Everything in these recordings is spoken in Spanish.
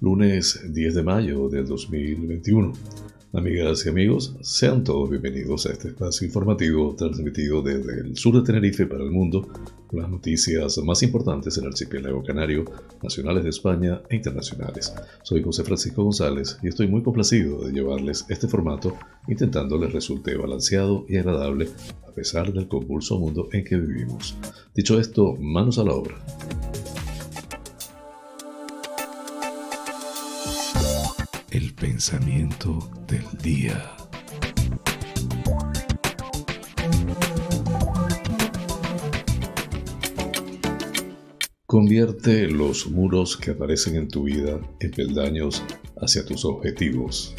lunes 10 de mayo del 2021. Amigas y amigos, sean todos bienvenidos a este espacio informativo transmitido desde el sur de Tenerife para el mundo, con las noticias más importantes en el archipiélago canario, nacionales de España e internacionales. Soy José Francisco González y estoy muy complacido de llevarles este formato, intentando les resulte balanceado y agradable a pesar del convulso mundo en que vivimos. Dicho esto, manos a la obra. Pensamiento del día. Convierte los muros que aparecen en tu vida en peldaños hacia tus objetivos.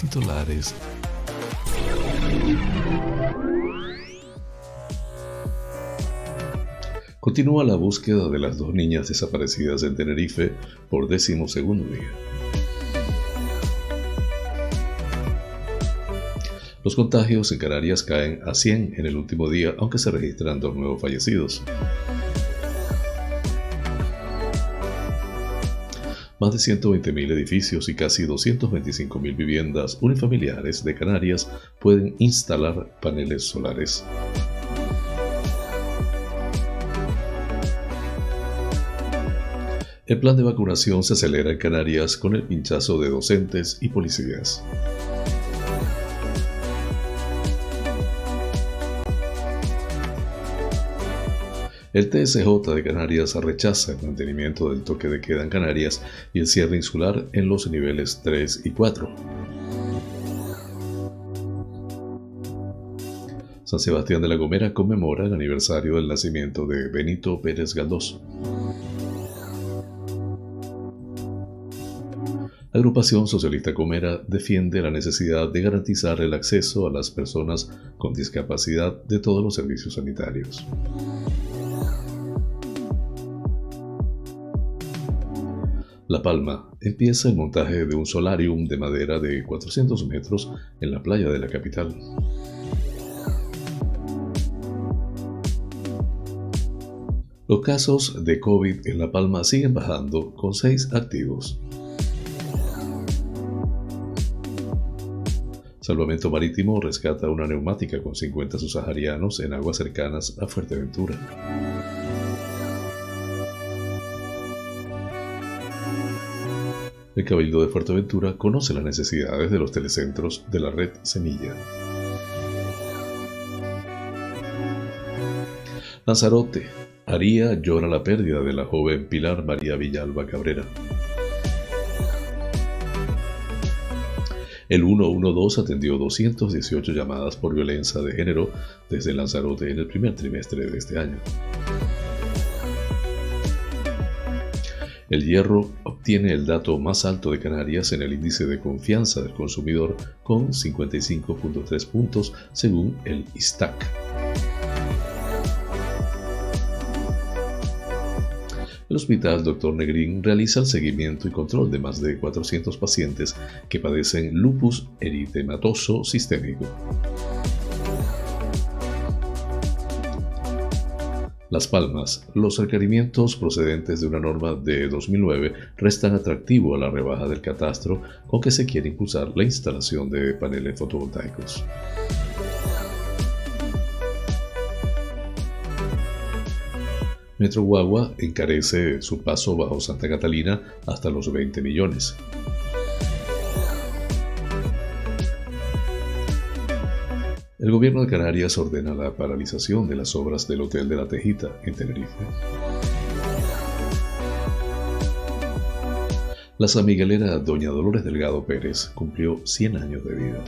Titulares. Continúa la búsqueda de las dos niñas desaparecidas en Tenerife por décimo segundo día. Los contagios en Canarias caen a 100 en el último día, aunque se registran dos nuevos fallecidos. Más de 120.000 edificios y casi 225.000 viviendas unifamiliares de Canarias pueden instalar paneles solares. El plan de vacunación se acelera en Canarias con el pinchazo de docentes y policías. El TSJ de Canarias rechaza el mantenimiento del toque de queda en Canarias y el cierre insular en los niveles 3 y 4. San Sebastián de la Gomera conmemora el aniversario del nacimiento de Benito Pérez Galdós. La agrupación socialista Comera defiende la necesidad de garantizar el acceso a las personas con discapacidad de todos los servicios sanitarios. La Palma empieza el montaje de un solarium de madera de 400 metros en la playa de la capital. Los casos de COVID en La Palma siguen bajando con seis activos. Salvamento Marítimo rescata una neumática con 50 subsaharianos en aguas cercanas a Fuerteventura. El Cabildo de Fuerteventura conoce las necesidades de los telecentros de la red Semilla. Lanzarote. Aría llora la pérdida de la joven Pilar María Villalba Cabrera. El 112 atendió 218 llamadas por violencia de género desde Lanzarote en el primer trimestre de este año. El hierro obtiene el dato más alto de Canarias en el índice de confianza del consumidor con 55.3 puntos según el ISTAC. El Hospital Dr. Negrín realiza el seguimiento y control de más de 400 pacientes que padecen lupus eritematoso sistémico. Las Palmas. Los requerimientos procedentes de una norma de 2009 restan atractivo a la rebaja del catastro con que se quiere impulsar la instalación de paneles fotovoltaicos. Metro Guagua encarece su paso bajo Santa Catalina hasta los 20 millones. El gobierno de Canarias ordena la paralización de las obras del Hotel de la Tejita en Tenerife. La San Miguelera Doña Dolores Delgado Pérez cumplió 100 años de vida.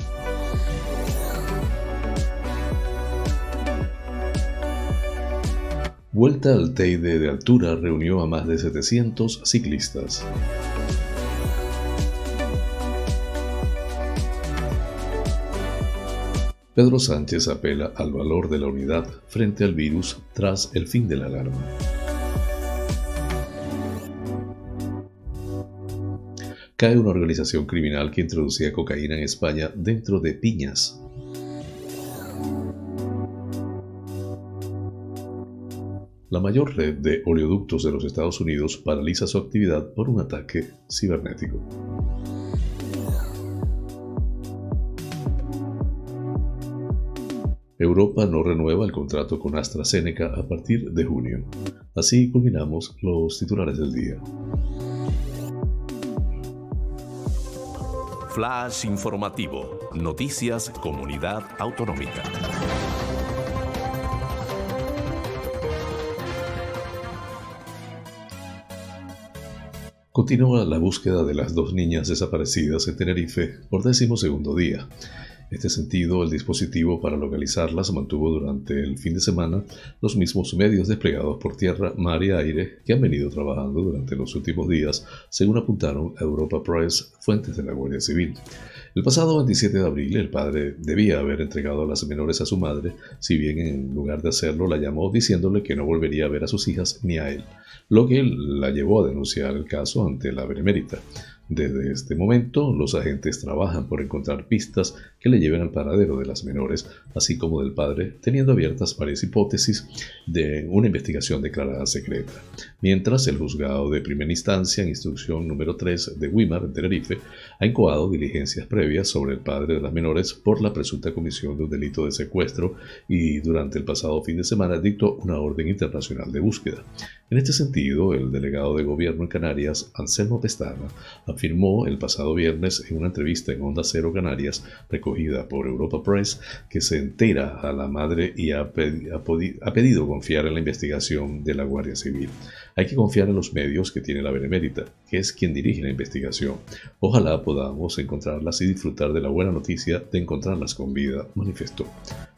Vuelta al Teide de altura reunió a más de 700 ciclistas. Pedro Sánchez apela al valor de la unidad frente al virus tras el fin de la alarma. Cae una organización criminal que introducía cocaína en España dentro de piñas. la mayor red de oleoductos de los Estados Unidos paraliza su actividad por un ataque cibernético. Europa no renueva el contrato con AstraZeneca a partir de junio. Así culminamos los titulares del día. Flash informativo. Noticias Comunidad Autonómica. Continúa la búsqueda de las dos niñas desaparecidas en Tenerife por décimo segundo día. Este sentido, el dispositivo para localizarlas mantuvo durante el fin de semana los mismos medios desplegados por tierra, mar y aire que han venido trabajando durante los últimos días, según apuntaron a Europa Press fuentes de la Guardia Civil. El pasado 27 de abril, el padre debía haber entregado a las menores a su madre, si bien en lugar de hacerlo la llamó diciéndole que no volvería a ver a sus hijas ni a él, lo que la llevó a denunciar el caso ante la Benemérita. Desde este momento, los agentes trabajan por encontrar pistas que le lleven al paradero de las menores, así como del padre, teniendo abiertas varias hipótesis de una investigación declarada secreta. Mientras, el juzgado de primera instancia, en instrucción número 3 de Wimar, en Tenerife, ha incoado diligencias previas sobre el padre de las menores por la presunta comisión de un delito de secuestro y durante el pasado fin de semana dictó una orden internacional de búsqueda. En este sentido, el delegado de gobierno en Canarias, Anselmo Pestana, afirmó el pasado viernes en una entrevista en Onda Cero Canarias, recogida por Europa Press, que se entera a la madre y ha, ha pedido confiar en la investigación de la Guardia Civil. Hay que confiar en los medios que tiene la Benemérita, que es quien dirige la investigación. Ojalá podamos encontrarlas y disfrutar de la buena noticia de encontrarlas con vida, manifestó.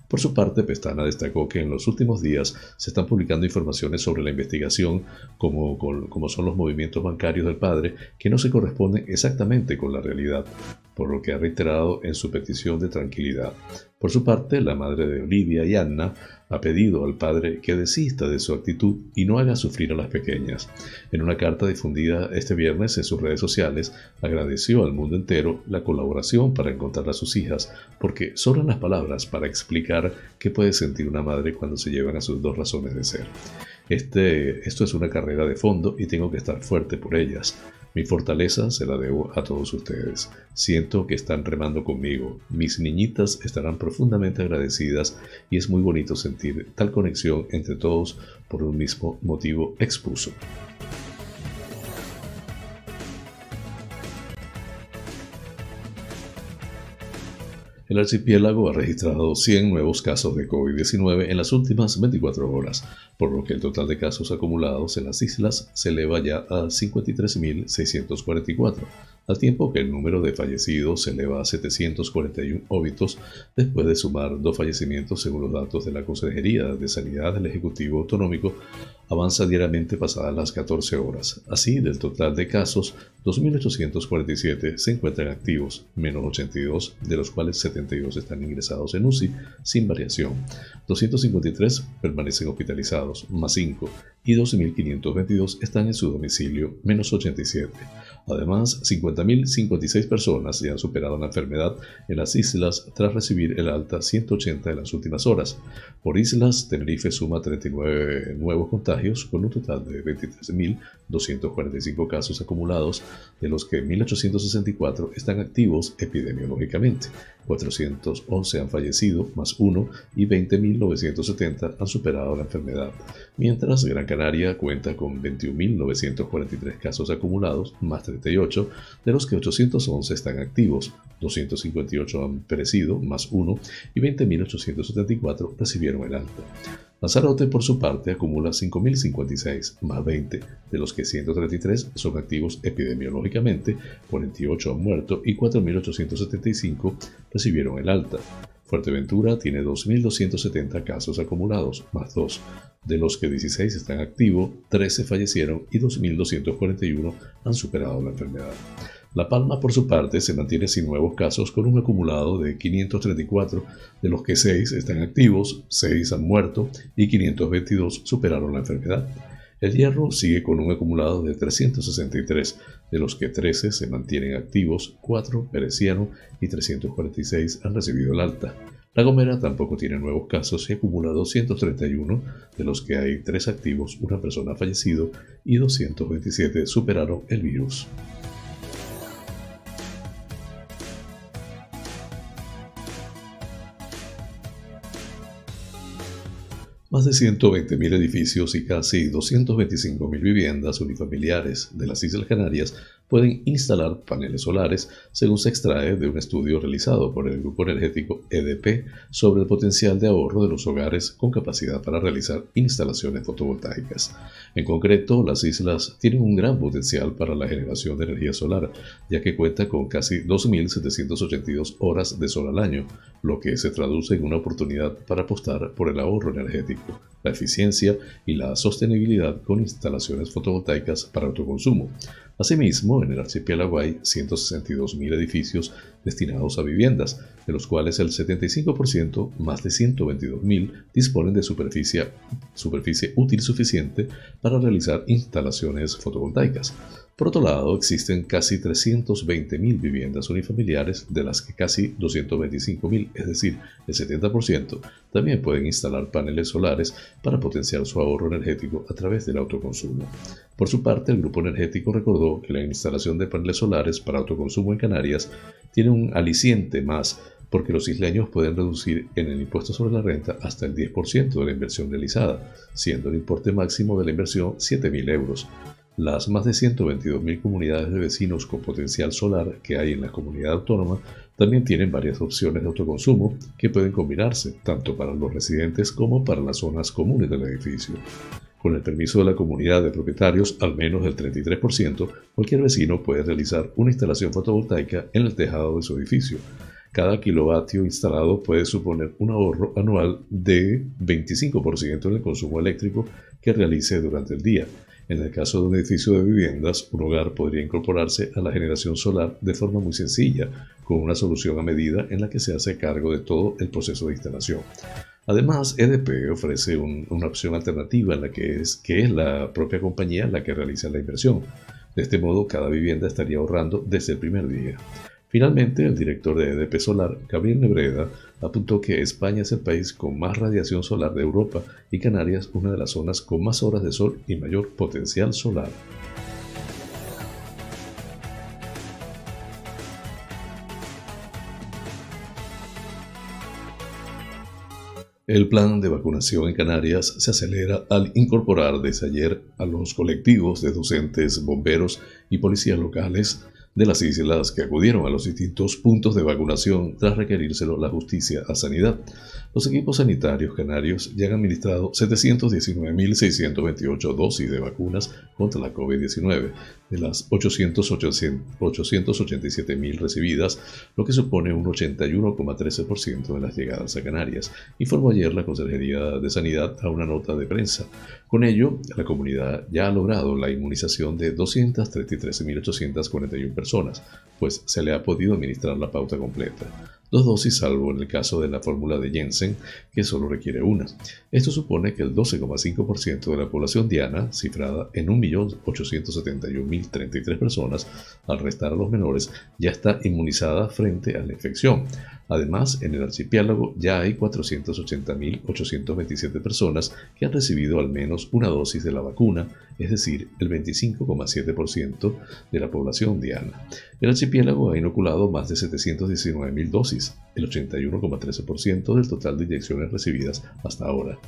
Por su parte, Pestana destacó que en los últimos días se están publicando informaciones sobre la investigación, como, como son los movimientos bancarios del padre, que no se corresponden exactamente con la realidad, por lo que ha reiterado en su petición de tranquilidad. Por su parte, la madre de Olivia y Anna ha pedido al padre que desista de su actitud y no haga sufrir a las pequeñas. En una carta difundida este viernes en sus redes sociales, agradeció al mundo entero la colaboración para encontrar a sus hijas, porque sobran las palabras para explicar qué puede sentir una madre cuando se llevan a sus dos razones de ser. Este, esto es una carrera de fondo y tengo que estar fuerte por ellas. Mi fortaleza se la debo a todos ustedes. Siento que están remando conmigo. Mis niñitas estarán profundamente agradecidas y es muy bonito sentir tal conexión entre todos por un mismo motivo expuso. El archipiélago ha registrado 100 nuevos casos de COVID-19 en las últimas 24 horas, por lo que el total de casos acumulados en las islas se eleva ya a 53.644 al tiempo que el número de fallecidos se eleva a 741 óbitos después de sumar dos fallecimientos según los datos de la Consejería de Sanidad del Ejecutivo Autonómico, avanza diariamente pasadas las 14 horas. Así, del total de casos, 2.847 se encuentran activos, menos 82, de los cuales 72 están ingresados en UCI sin variación. 253 permanecen hospitalizados, más 5, y 12.522 están en su domicilio, menos 87. Además, 50.056 personas ya han superado la enfermedad en las islas tras recibir el alta 180 en las últimas horas. Por islas, Tenerife suma 39 nuevos contagios con un total de 23.245 casos acumulados, de los que 1.864 están activos epidemiológicamente. 411 han fallecido, más uno, y 20.970 han superado la enfermedad, mientras Gran Canaria cuenta con 21.943 casos acumulados, más 38, de los que 811 están activos, 258 han perecido, más uno, y 20.874 recibieron el alta. Lanzarote, por su parte, acumula 5.056, más 20, de los que 133 son activos epidemiológicamente, 48 han muerto y 4.875 recibieron el alta. Fuerteventura tiene 2.270 casos acumulados, más 2, de los que 16 están activos, 13 fallecieron y 2.241 han superado la enfermedad. La Palma, por su parte, se mantiene sin nuevos casos con un acumulado de 534, de los que 6 están activos, 6 han muerto y 522 superaron la enfermedad. El Hierro sigue con un acumulado de 363, de los que 13 se mantienen activos, 4 perecieron y 346 han recibido el alta. La Gomera tampoco tiene nuevos casos y acumula 231, de los que hay 3 activos, una persona ha fallecido y 227 superaron el virus. Más de 120.000 edificios y casi 225.000 viviendas unifamiliares de las Islas Canarias pueden instalar paneles solares, según se extrae de un estudio realizado por el grupo energético EDP sobre el potencial de ahorro de los hogares con capacidad para realizar instalaciones fotovoltaicas. En concreto, las islas tienen un gran potencial para la generación de energía solar, ya que cuenta con casi 2.782 horas de sol al año, lo que se traduce en una oportunidad para apostar por el ahorro energético, la eficiencia y la sostenibilidad con instalaciones fotovoltaicas para autoconsumo. Asimismo, en el archipiélago hay 162.000 edificios destinados a viviendas, de los cuales el 75%, más de 122.000, disponen de superficie, superficie útil suficiente para realizar instalaciones fotovoltaicas. Por otro lado, existen casi 320.000 viviendas unifamiliares, de las que casi 225.000, es decir, el 70%, también pueden instalar paneles solares para potenciar su ahorro energético a través del autoconsumo. Por su parte, el grupo energético recordó que la instalación de paneles solares para autoconsumo en Canarias tiene un aliciente más porque los isleños pueden reducir en el impuesto sobre la renta hasta el 10% de la inversión realizada, siendo el importe máximo de la inversión 7.000 euros. Las más de 122.000 comunidades de vecinos con potencial solar que hay en la comunidad autónoma también tienen varias opciones de autoconsumo que pueden combinarse tanto para los residentes como para las zonas comunes del edificio. Con el permiso de la comunidad de propietarios, al menos del 33%, cualquier vecino puede realizar una instalación fotovoltaica en el tejado de su edificio. Cada kilovatio instalado puede suponer un ahorro anual de 25% en el consumo eléctrico que realice durante el día en el caso de un edificio de viviendas, un hogar podría incorporarse a la generación solar de forma muy sencilla, con una solución a medida en la que se hace cargo de todo el proceso de instalación. Además, EDP ofrece una opción alternativa en la que es, que es la propia compañía la que realiza la inversión. De este modo, cada vivienda estaría ahorrando desde el primer día. Finalmente, el director de EDP Solar, Gabriel Nebreda, apuntó que España es el país con más radiación solar de Europa y Canarias una de las zonas con más horas de sol y mayor potencial solar. El plan de vacunación en Canarias se acelera al incorporar desde ayer a los colectivos de docentes, bomberos y policías locales de las islas que acudieron a los distintos puntos de vacunación tras requerírselo la justicia a sanidad. Los equipos sanitarios canarios ya han administrado 719.628 dosis de vacunas contra la COVID-19, de las 887.000 recibidas, lo que supone un 81,13% de las llegadas a Canarias, informó ayer la Consejería de Sanidad a una nota de prensa. Con ello, la comunidad ya ha logrado la inmunización de 233.841 personas, pues se le ha podido administrar la pauta completa dos dosis salvo en el caso de la fórmula de Jensen, que solo requiere una. Esto supone que el 12,5% de la población diana, cifrada en 1.871.033 personas, al restar a los menores, ya está inmunizada frente a la infección. Además, en el archipiélago ya hay 480.827 personas que han recibido al menos una dosis de la vacuna, es decir, el 25,7% de la población diana. El archipiélago ha inoculado más de 719.000 dosis, el 81,13% del total de inyecciones recibidas hasta ahora.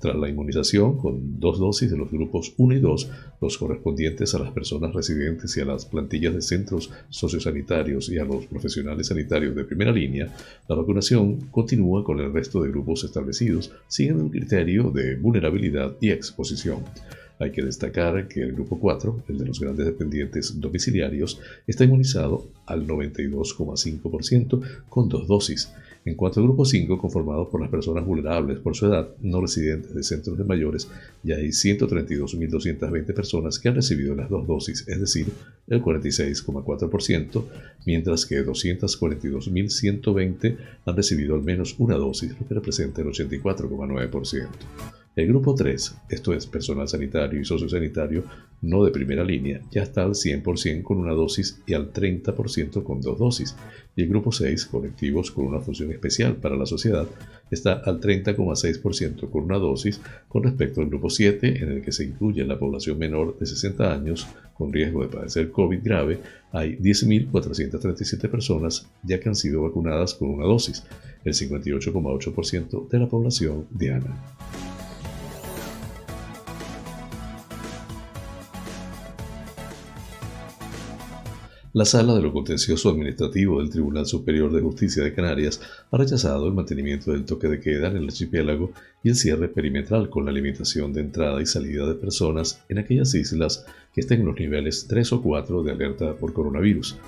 Tras la inmunización con dos dosis de los grupos 1 y 2, los correspondientes a las personas residentes y a las plantillas de centros sociosanitarios y a los profesionales sanitarios de primera línea, la vacunación continúa con el resto de grupos establecidos, siguiendo el criterio de vulnerabilidad y exposición. Hay que destacar que el grupo 4, el de los grandes dependientes domiciliarios, está inmunizado al 92,5% con dos dosis. En cuanto al grupo 5, conformado por las personas vulnerables por su edad, no residentes de centros de mayores, ya hay 132.220 personas que han recibido las dos dosis, es decir, el 46,4%, mientras que 242.120 han recibido al menos una dosis, lo que representa el 84,9%. El grupo 3, esto es personal sanitario y sociosanitario no de primera línea, ya está al 100% con una dosis y al 30% con dos dosis. Y el grupo 6, colectivos con una función especial para la sociedad, está al 30,6% con una dosis con respecto al grupo 7, en el que se incluye la población menor de 60 años con riesgo de padecer COVID grave. Hay 10.437 personas ya que han sido vacunadas con una dosis, el 58,8% de la población diana. La Sala de lo Contencioso Administrativo del Tribunal Superior de Justicia de Canarias ha rechazado el mantenimiento del toque de queda en el archipiélago y el cierre perimetral con la limitación de entrada y salida de personas en aquellas islas que estén en los niveles 3 o 4 de alerta por coronavirus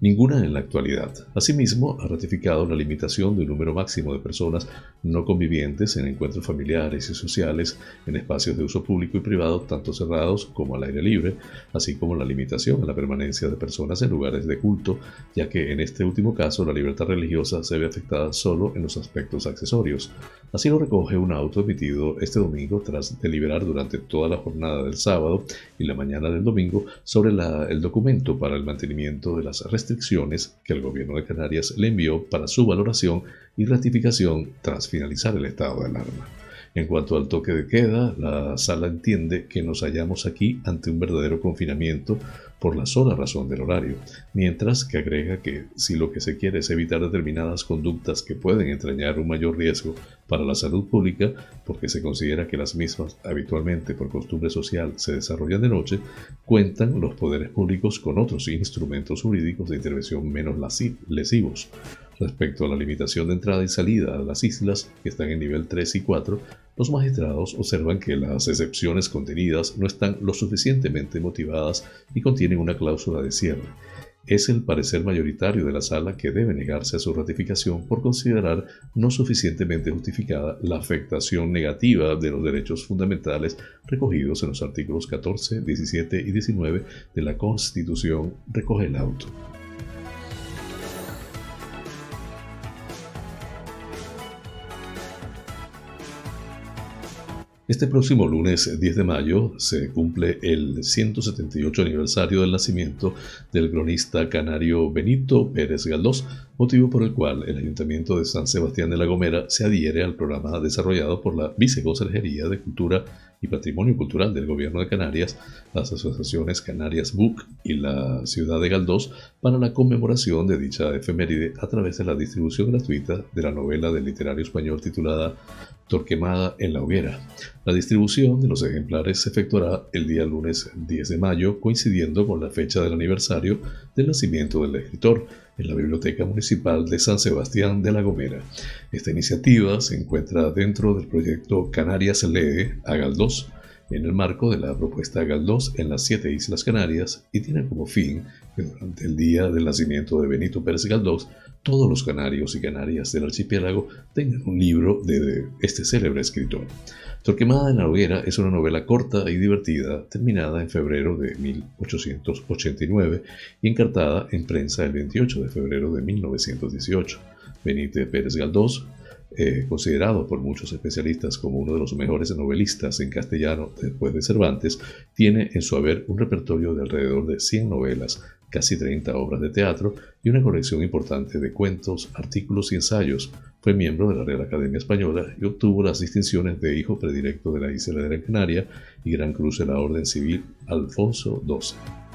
ninguna en la actualidad. Asimismo, ha ratificado la limitación del número máximo de personas no convivientes en encuentros familiares y sociales en espacios de uso público y privado, tanto cerrados como al aire libre, así como la limitación a la permanencia de personas en lugares de culto, ya que en este último caso la libertad religiosa se ve afectada solo en los aspectos accesorios. Así lo recoge un auto emitido este domingo tras deliberar durante toda la jornada del sábado y la mañana del domingo sobre el documento para el mantenimiento de las restricciones que el gobierno de Canarias le envió para su valoración y ratificación tras finalizar el estado de alarma. En cuanto al toque de queda, la sala entiende que nos hallamos aquí ante un verdadero confinamiento por la sola razón del horario, mientras que agrega que si lo que se quiere es evitar determinadas conductas que pueden entrañar un mayor riesgo para la salud pública, porque se considera que las mismas habitualmente por costumbre social se desarrollan de noche, cuentan los poderes públicos con otros instrumentos jurídicos de intervención menos lesivos. Respecto a la limitación de entrada y salida a las islas, que están en nivel 3 y 4, los magistrados observan que las excepciones contenidas no están lo suficientemente motivadas y contienen una cláusula de cierre. Es el parecer mayoritario de la sala que debe negarse a su ratificación por considerar no suficientemente justificada la afectación negativa de los derechos fundamentales recogidos en los artículos 14, 17 y 19 de la Constitución, recoge el auto. Este próximo lunes 10 de mayo se cumple el 178 aniversario del nacimiento del cronista canario Benito Pérez Galdós, motivo por el cual el Ayuntamiento de San Sebastián de la Gomera se adhiere al programa desarrollado por la Viceconsejería de Cultura y Patrimonio Cultural del Gobierno de Canarias, las asociaciones Canarias Book y la ciudad de Galdós para la conmemoración de dicha efeméride a través de la distribución gratuita de la novela del literario español titulada Torquemada en la hoguera. La distribución de los ejemplares se efectuará el día lunes 10 de mayo, coincidiendo con la fecha del aniversario del nacimiento del escritor en la Biblioteca Municipal de San Sebastián de la Gomera. Esta iniciativa se encuentra dentro del proyecto Canarias Lee a Galdós, en el marco de la propuesta Galdós en las siete Islas Canarias y tiene como fin que durante el día del nacimiento de Benito Pérez Galdós todos los canarios y canarias del archipiélago tengan un libro de este célebre escritor. Torquemada en la hoguera es una novela corta y divertida, terminada en febrero de 1889 y encartada en prensa el 28 de febrero de 1918. Benítez Pérez Galdós, eh, considerado por muchos especialistas como uno de los mejores novelistas en castellano después de Cervantes, tiene en su haber un repertorio de alrededor de 100 novelas, casi 30 obras de teatro y una colección importante de cuentos, artículos y ensayos. Fue miembro de la Real Academia Española y obtuvo las distinciones de Hijo Predilecto de la Isla de Gran Canaria y Gran Cruz de la Orden Civil Alfonso XII.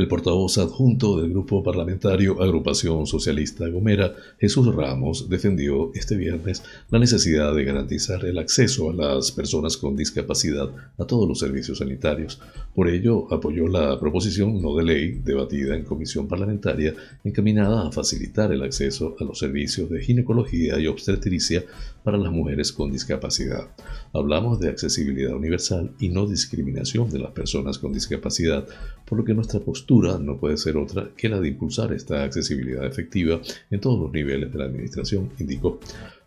El portavoz adjunto del grupo parlamentario Agrupación Socialista Gomera, Jesús Ramos, defendió este viernes la necesidad de garantizar el acceso a las personas con discapacidad a todos los servicios sanitarios. Por ello, apoyó la proposición no de ley debatida en comisión parlamentaria encaminada a facilitar el acceso a los servicios de ginecología y obstetricia para las mujeres con discapacidad. Hablamos de accesibilidad universal y no discriminación de las personas con discapacidad, por lo que nuestra postura no puede ser otra que la de impulsar esta accesibilidad efectiva en todos los niveles de la Administración, indicó.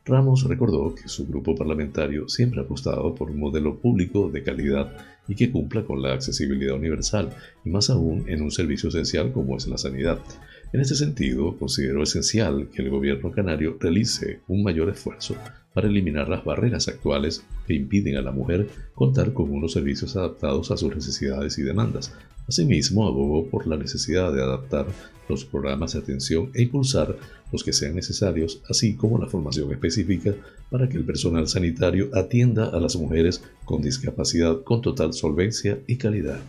Ramos recordó que su grupo parlamentario siempre ha apostado por un modelo público de calidad y que cumpla con la accesibilidad universal, y más aún en un servicio esencial como es la sanidad. En este sentido, considero esencial que el gobierno canario realice un mayor esfuerzo para eliminar las barreras actuales que impiden a la mujer contar con unos servicios adaptados a sus necesidades y demandas. Asimismo, abogó por la necesidad de adaptar los programas de atención e impulsar los que sean necesarios, así como la formación específica para que el personal sanitario atienda a las mujeres con discapacidad con total solvencia y calidad.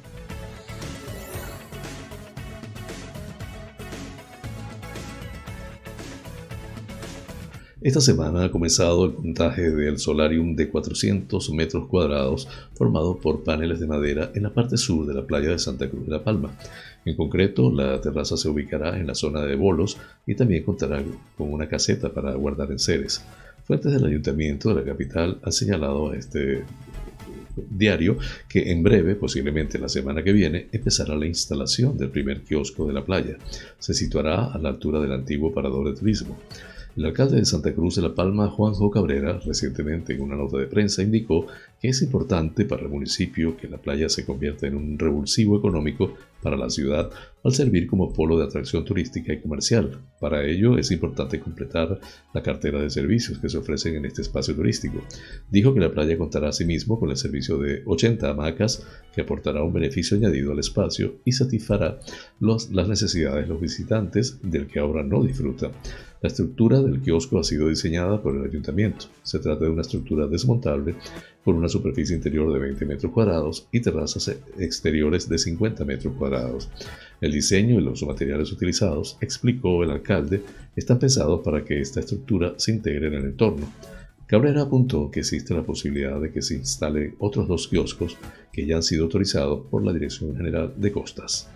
Esta semana ha comenzado el montaje del solarium de 400 metros cuadrados formado por paneles de madera en la parte sur de la playa de Santa Cruz de la Palma. En concreto, la terraza se ubicará en la zona de bolos y también contará con una caseta para guardar enseres. Fuentes del ayuntamiento de la capital han señalado a este diario que en breve, posiblemente la semana que viene, empezará la instalación del primer kiosco de la playa. Se situará a la altura del antiguo parador de turismo. El alcalde de Santa Cruz de la Palma, Juanjo Cabrera, recientemente en una nota de prensa indicó que es importante para el municipio que la playa se convierta en un revulsivo económico para la ciudad al servir como polo de atracción turística y comercial. Para ello es importante completar la cartera de servicios que se ofrecen en este espacio turístico. Dijo que la playa contará asimismo con el servicio de 80 hamacas que aportará un beneficio añadido al espacio y satisfará las necesidades de los visitantes del que ahora no disfruta. La estructura del kiosco ha sido diseñada por el ayuntamiento. Se trata de una estructura desmontable con una superficie interior de 20 metros cuadrados y terrazas exteriores de 50 metros cuadrados. El diseño y los materiales utilizados, explicó el alcalde, están pensados para que esta estructura se integre en el entorno. Cabrera apuntó que existe la posibilidad de que se instalen otros dos kioscos que ya han sido autorizados por la Dirección General de Costas.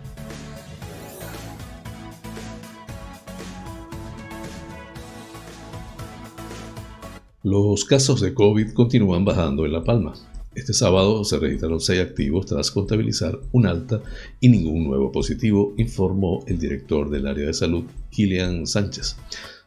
Los casos de COVID continúan bajando en La Palma. Este sábado se registraron seis activos tras contabilizar un alta y ningún nuevo positivo, informó el director del área de salud, Kilian Sánchez.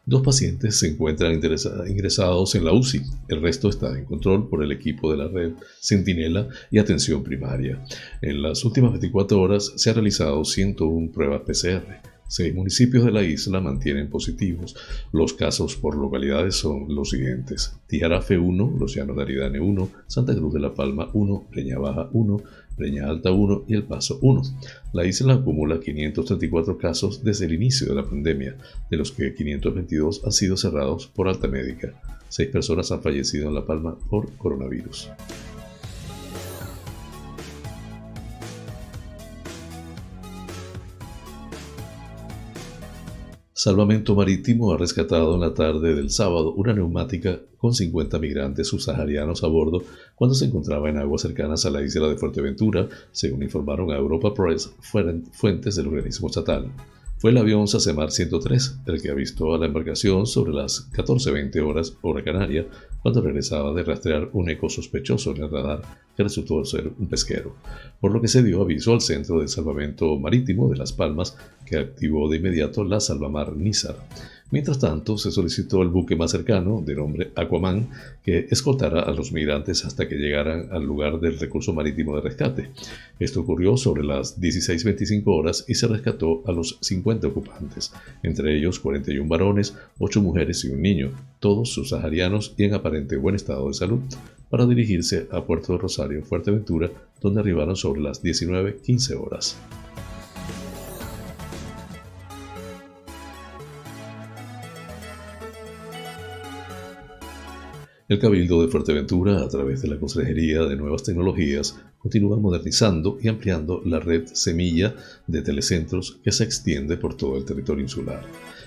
Dos pacientes se encuentran ingresados en la UCI, el resto está en control por el equipo de la red Centinela y Atención Primaria. En las últimas 24 horas se han realizado 101 pruebas PCR. Seis municipios de la isla mantienen positivos. Los casos por localidades son los siguientes. Tijarafe 1, Los Llanos de Aridane 1, Santa Cruz de la Palma 1, Peña Baja 1, Peña Alta 1 y El Paso 1. La isla acumula 534 casos desde el inicio de la pandemia, de los que 522 han sido cerrados por alta médica. Seis personas han fallecido en La Palma por coronavirus. Salvamento Marítimo ha rescatado en la tarde del sábado una neumática con 50 migrantes subsaharianos a bordo cuando se encontraba en aguas cercanas a la isla de Fuerteventura, según informaron a Europa Press fuentes del organismo estatal. Fue el avión Sacemar 103 el que avistó a la embarcación sobre las 14.20 horas hora canaria cuando regresaba de rastrear un eco sospechoso en el radar que resultó ser un pesquero, por lo que se dio aviso al Centro de Salvamento Marítimo de Las Palmas que activó de inmediato la Salvamar Nizar. Mientras tanto, se solicitó el buque más cercano, de nombre Aquaman, que escoltara a los migrantes hasta que llegaran al lugar del recurso marítimo de rescate. Esto ocurrió sobre las 16.25 horas y se rescató a los 50 ocupantes, entre ellos 41 varones, 8 mujeres y un niño, todos subsaharianos y en aparente buen estado de salud, para dirigirse a Puerto Rosario, Fuerteventura, donde arribaron sobre las 19.15 horas. El Cabildo de Fuerteventura, a través de la Consejería de Nuevas Tecnologías, continúa modernizando y ampliando la red semilla de telecentros que se extiende por todo el territorio insular.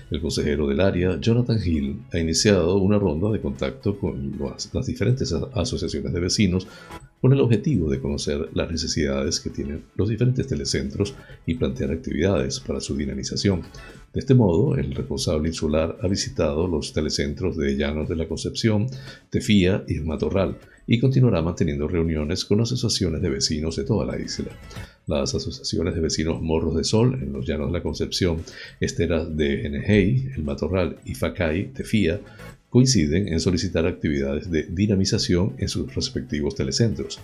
El consejero del área, Jonathan Hill, ha iniciado una ronda de contacto con las diferentes asociaciones de vecinos con el objetivo de conocer las necesidades que tienen los diferentes telecentros y plantear actividades para su dinamización. De este modo, el responsable insular ha visitado los telecentros de Llanos de la Concepción, Tefía y El Matorral y continuará manteniendo reuniones con asociaciones de vecinos de toda la isla. Las asociaciones de vecinos Morros de Sol en los Llanos de la Concepción, Esteras de Enejei, El Matorral y Facay, Tefía, coinciden en solicitar actividades de dinamización en sus respectivos telecentros.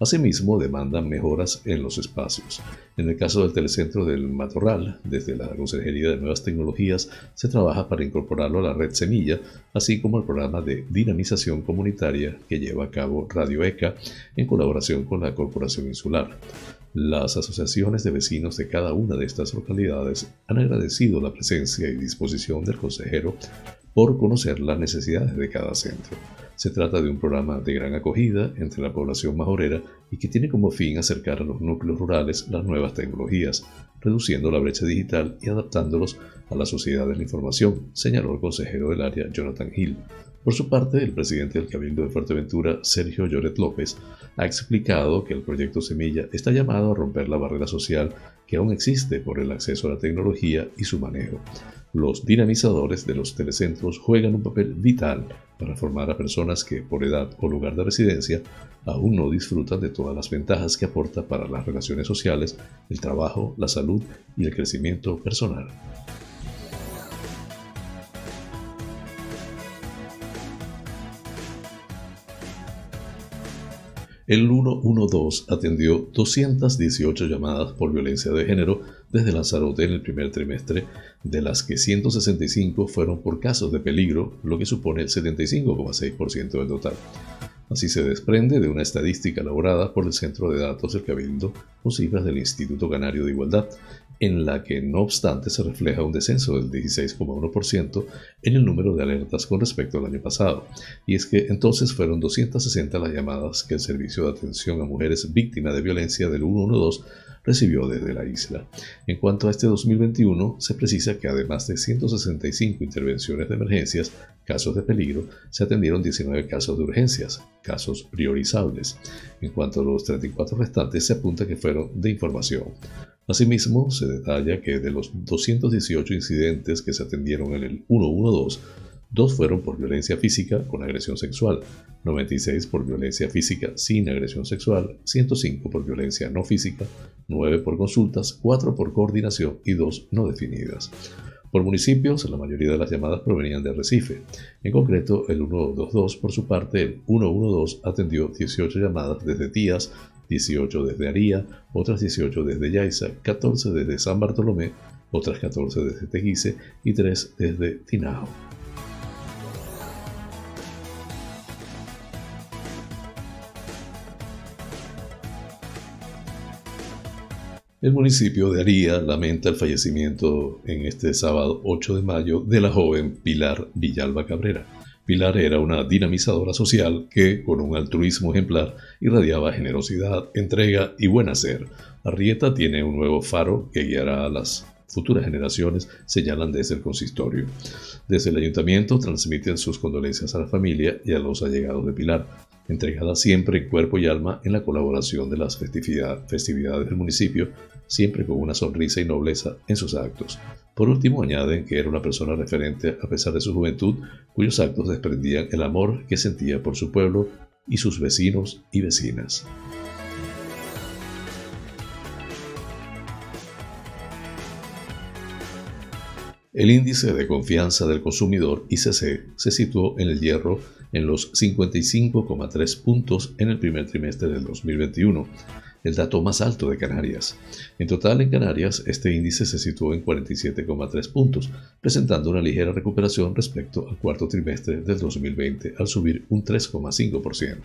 Asimismo, demandan mejoras en los espacios. En el caso del telecentro del Matorral, desde la Consejería de Nuevas Tecnologías se trabaja para incorporarlo a la red Semilla, así como al programa de dinamización comunitaria que lleva a cabo Radio ECA en colaboración con la Corporación Insular. Las asociaciones de vecinos de cada una de estas localidades han agradecido la presencia y disposición del consejero por conocer las necesidades de cada centro. Se trata de un programa de gran acogida entre la población majorera y que tiene como fin acercar a los núcleos rurales las nuevas tecnologías, reduciendo la brecha digital y adaptándolos a la sociedad de la información, señaló el consejero del área Jonathan Hill. Por su parte, el presidente del Cabildo de Fuerteventura, Sergio Lloret López, ha explicado que el proyecto Semilla está llamado a romper la barrera social que aún existe por el acceso a la tecnología y su manejo. Los dinamizadores de los telecentros juegan un papel vital para formar a personas que, por edad o lugar de residencia, aún no disfrutan de todas las ventajas que aporta para las relaciones sociales, el trabajo, la salud y el crecimiento personal. El 112 atendió 218 llamadas por violencia de género desde Lanzarote en el primer trimestre, de las que 165 fueron por casos de peligro, lo que supone el 75,6% del total. Así se desprende de una estadística elaborada por el Centro de Datos del Cabildo con cifras del Instituto Canario de Igualdad, en la que no obstante se refleja un descenso del 16,1% en el número de alertas con respecto al año pasado. Y es que entonces fueron 260 las llamadas que el Servicio de Atención a Mujeres Víctimas de Violencia del 112 recibió desde la isla. En cuanto a este 2021, se precisa que además de 165 intervenciones de emergencias, casos de peligro, se atendieron 19 casos de urgencias, casos priorizables. En cuanto a los 34 restantes, se apunta que fueron de información. Asimismo, se detalla que de los 218 incidentes que se atendieron en el 112, dos fueron por violencia física con agresión sexual, 96 por violencia física sin agresión sexual, 105 por violencia no física, 9 por consultas, 4 por coordinación y 2 no definidas. Por municipios, la mayoría de las llamadas provenían de Recife. En concreto, el 122, por su parte, el 112 atendió 18 llamadas desde Tías, 18 desde Aría, otras 18 desde Yaiza, 14 desde San Bartolomé, otras 14 desde Teguise y 3 desde Tinao. El municipio de Aría lamenta el fallecimiento en este sábado 8 de mayo de la joven Pilar Villalba Cabrera. Pilar era una dinamizadora social que, con un altruismo ejemplar, irradiaba generosidad, entrega y buen hacer. Arrieta tiene un nuevo faro que guiará a las futuras generaciones, señalan desde el consistorio. Desde el ayuntamiento transmiten sus condolencias a la familia y a los allegados de Pilar, entregada siempre en cuerpo y alma en la colaboración de las festividades del municipio, siempre con una sonrisa y nobleza en sus actos. Por último, añaden que era una persona referente a pesar de su juventud, cuyos actos desprendían el amor que sentía por su pueblo y sus vecinos y vecinas. El índice de confianza del consumidor ICC se situó en el hierro en los 55,3 puntos en el primer trimestre del 2021, el dato más alto de Canarias. En total, en Canarias, este índice se situó en 47,3 puntos, presentando una ligera recuperación respecto al cuarto trimestre del 2020, al subir un 3,5%.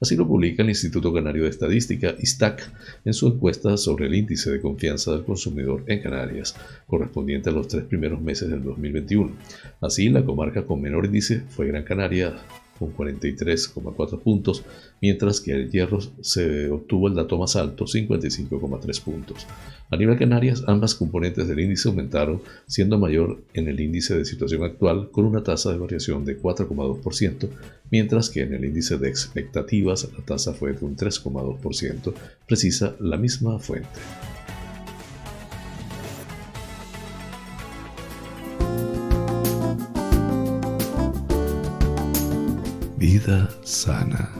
Así lo publica el Instituto Canario de Estadística, ISTAC, en su encuesta sobre el índice de confianza del consumidor en Canarias, correspondiente a los tres primeros meses del 2021. Así, la comarca con menor índice fue Gran Canaria, con 43,4 puntos, mientras que el Hierro se obtuvo el dato más alto, 55,3 puntos. A nivel Canarias, ambas componentes del índice aumentaron, siendo mayor en el índice de situación actual con una tasa de variación de 4,2%, mientras que en el índice de expectativas la tasa fue de un 3,2%, precisa la misma fuente. Vida sana.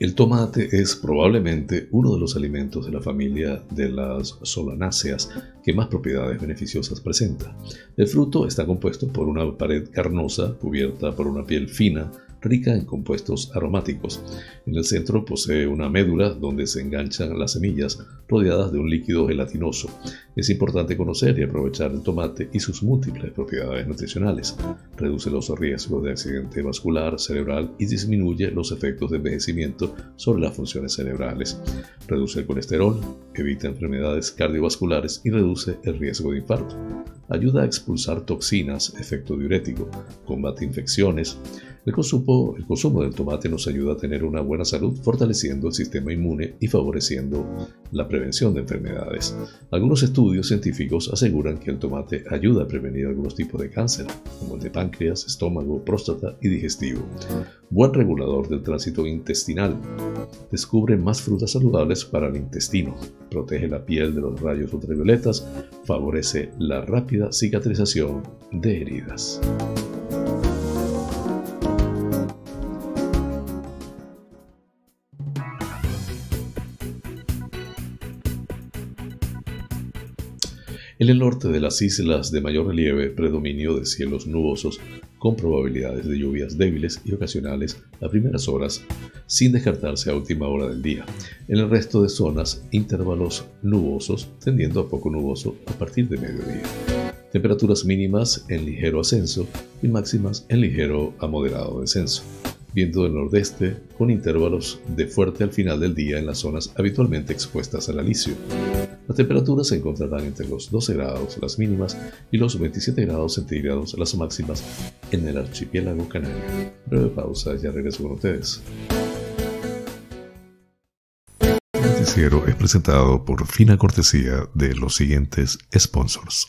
El tomate es probablemente uno de los alimentos de la familia de las solanáceas que más propiedades beneficiosas presenta. El fruto está compuesto por una pared carnosa cubierta por una piel fina rica en compuestos aromáticos. En el centro posee una médula donde se enganchan las semillas rodeadas de un líquido gelatinoso. Es importante conocer y aprovechar el tomate y sus múltiples propiedades nutricionales. Reduce los riesgos de accidente vascular cerebral y disminuye los efectos de envejecimiento sobre las funciones cerebrales. Reduce el colesterol, evita enfermedades cardiovasculares y reduce el riesgo de infarto. Ayuda a expulsar toxinas, efecto diurético, combate infecciones, el consumo, el consumo del tomate nos ayuda a tener una buena salud, fortaleciendo el sistema inmune y favoreciendo la prevención de enfermedades. Algunos estudios científicos aseguran que el tomate ayuda a prevenir algunos tipos de cáncer, como el de páncreas, estómago, próstata y digestivo. Buen regulador del tránsito intestinal. Descubre más frutas saludables para el intestino. Protege la piel de los rayos ultravioletas. Favorece la rápida cicatrización de heridas. En el norte de las islas de mayor relieve, predominio de cielos nubosos con probabilidades de lluvias débiles y ocasionales a primeras horas, sin descartarse a última hora del día. En el resto de zonas, intervalos nubosos, tendiendo a poco nuboso a partir de mediodía. Temperaturas mínimas en ligero ascenso y máximas en ligero a moderado descenso viento del nordeste, con intervalos de fuerte al final del día en las zonas habitualmente expuestas al alisio. Las temperaturas se encontrarán entre los 12 grados las mínimas y los 27 grados centígrados las máximas en el archipiélago canario. Breve pausa, ya regreso con ustedes. El noticiero es presentado por fina cortesía de los siguientes sponsors.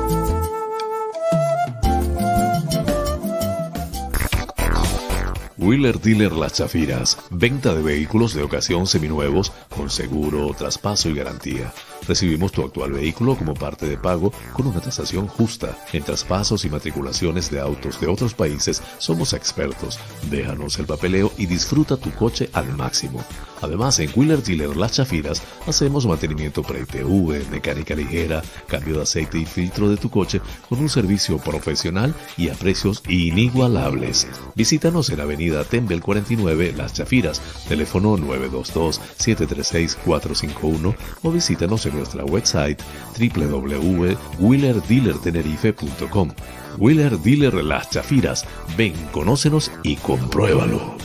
Wheeler Dealer Las Chafiras. Venta de vehículos de ocasión seminuevos con seguro, traspaso y garantía. Recibimos tu actual vehículo como parte de pago con una tasación justa. En traspasos y matriculaciones de autos de otros países somos expertos. Déjanos el papeleo y disfruta tu coche al máximo. Además, en Wheeler Dealer Las Chafiras hacemos mantenimiento pre-ITV, mecánica ligera, cambio de aceite y filtro de tu coche con un servicio profesional y a precios inigualables. Visítanos en Avenida Tembel 49 Las Chafiras, teléfono 922-736-451 o visítanos en nuestra website www.wheelerdealertenerife.com. Wheeler Dealer Las Chafiras. Ven, conócenos y compruébalo.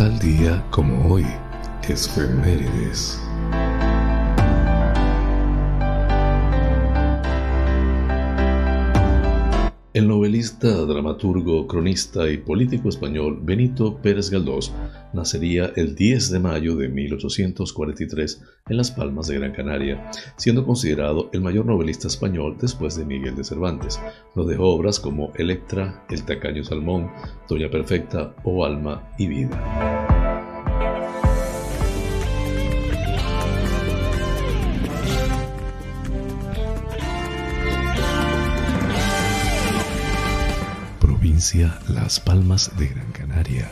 Tal día como hoy, es novelista, dramaturgo, cronista y político español Benito Pérez Galdós nacería el 10 de mayo de 1843 en Las Palmas de Gran Canaria, siendo considerado el mayor novelista español después de Miguel de Cervantes. Nos dejó obras como Electra, El tacaño Salmón, Doña Perfecta o Alma y Vida. Las Palmas de Gran Canaria.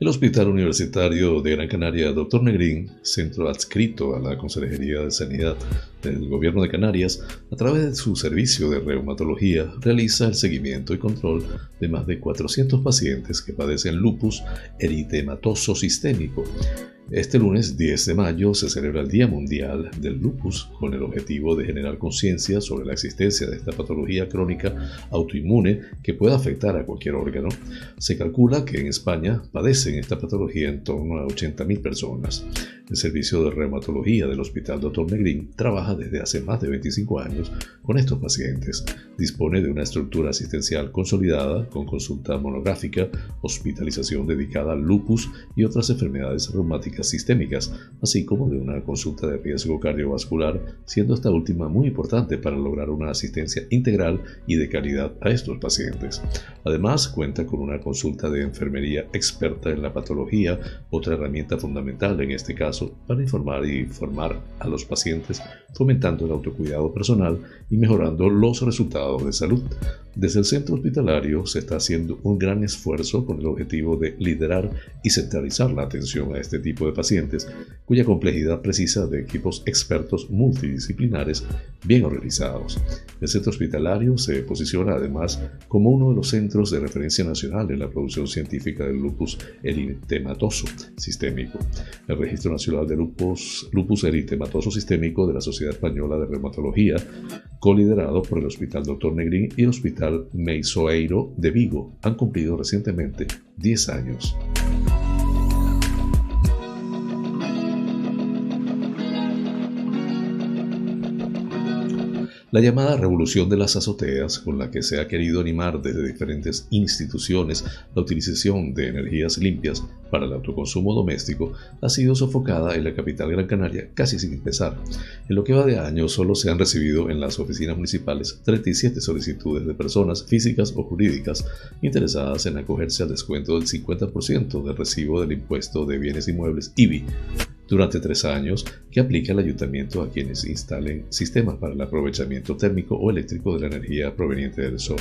El Hospital Universitario de Gran Canaria Dr. Negrín, centro adscrito a la Consejería de Sanidad del Gobierno de Canarias, a través de su servicio de reumatología, realiza el seguimiento y control de más de 400 pacientes que padecen lupus eritematoso sistémico este lunes 10 de mayo se celebra el Día Mundial del Lupus con el objetivo de generar conciencia sobre la existencia de esta patología crónica autoinmune que puede afectar a cualquier órgano. Se calcula que en España padecen esta patología en torno a 80.000 personas. El servicio de reumatología del Hospital Dr. Negrín trabaja desde hace más de 25 años con estos pacientes. Dispone de una estructura asistencial consolidada con consulta monográfica, hospitalización dedicada al lupus y otras enfermedades reumáticas sistémicas, así como de una consulta de riesgo cardiovascular, siendo esta última muy importante para lograr una asistencia integral y de calidad a estos pacientes. Además, cuenta con una consulta de enfermería experta en la patología, otra herramienta fundamental en este caso para informar y formar a los pacientes, fomentando el autocuidado personal y mejorando los resultados de salud. Desde el centro hospitalario se está haciendo un gran esfuerzo con el objetivo de liderar y centralizar la atención a este tipo de pacientes, cuya complejidad precisa de equipos expertos multidisciplinares bien organizados. El centro hospitalario se posiciona además como uno de los centros de referencia nacional en la producción científica del lupus eritematoso sistémico. El Registro Nacional de Lupus, lupus eritematoso sistémico de la Sociedad Española de Reumatología, coliderado por el Hospital Dr. Negrín y el Hospital Meisoeiro de Vigo han cumplido recientemente 10 años. La llamada revolución de las azoteas, con la que se ha querido animar desde diferentes instituciones la utilización de energías limpias para el autoconsumo doméstico, ha sido sofocada en la capital Gran Canaria casi sin empezar. En lo que va de año solo se han recibido en las oficinas municipales 37 solicitudes de personas físicas o jurídicas interesadas en acogerse al descuento del 50% del recibo del impuesto de bienes inmuebles IBI durante tres años que aplica el ayuntamiento a quienes instalen sistemas para el aprovechamiento térmico o eléctrico de la energía proveniente del sol.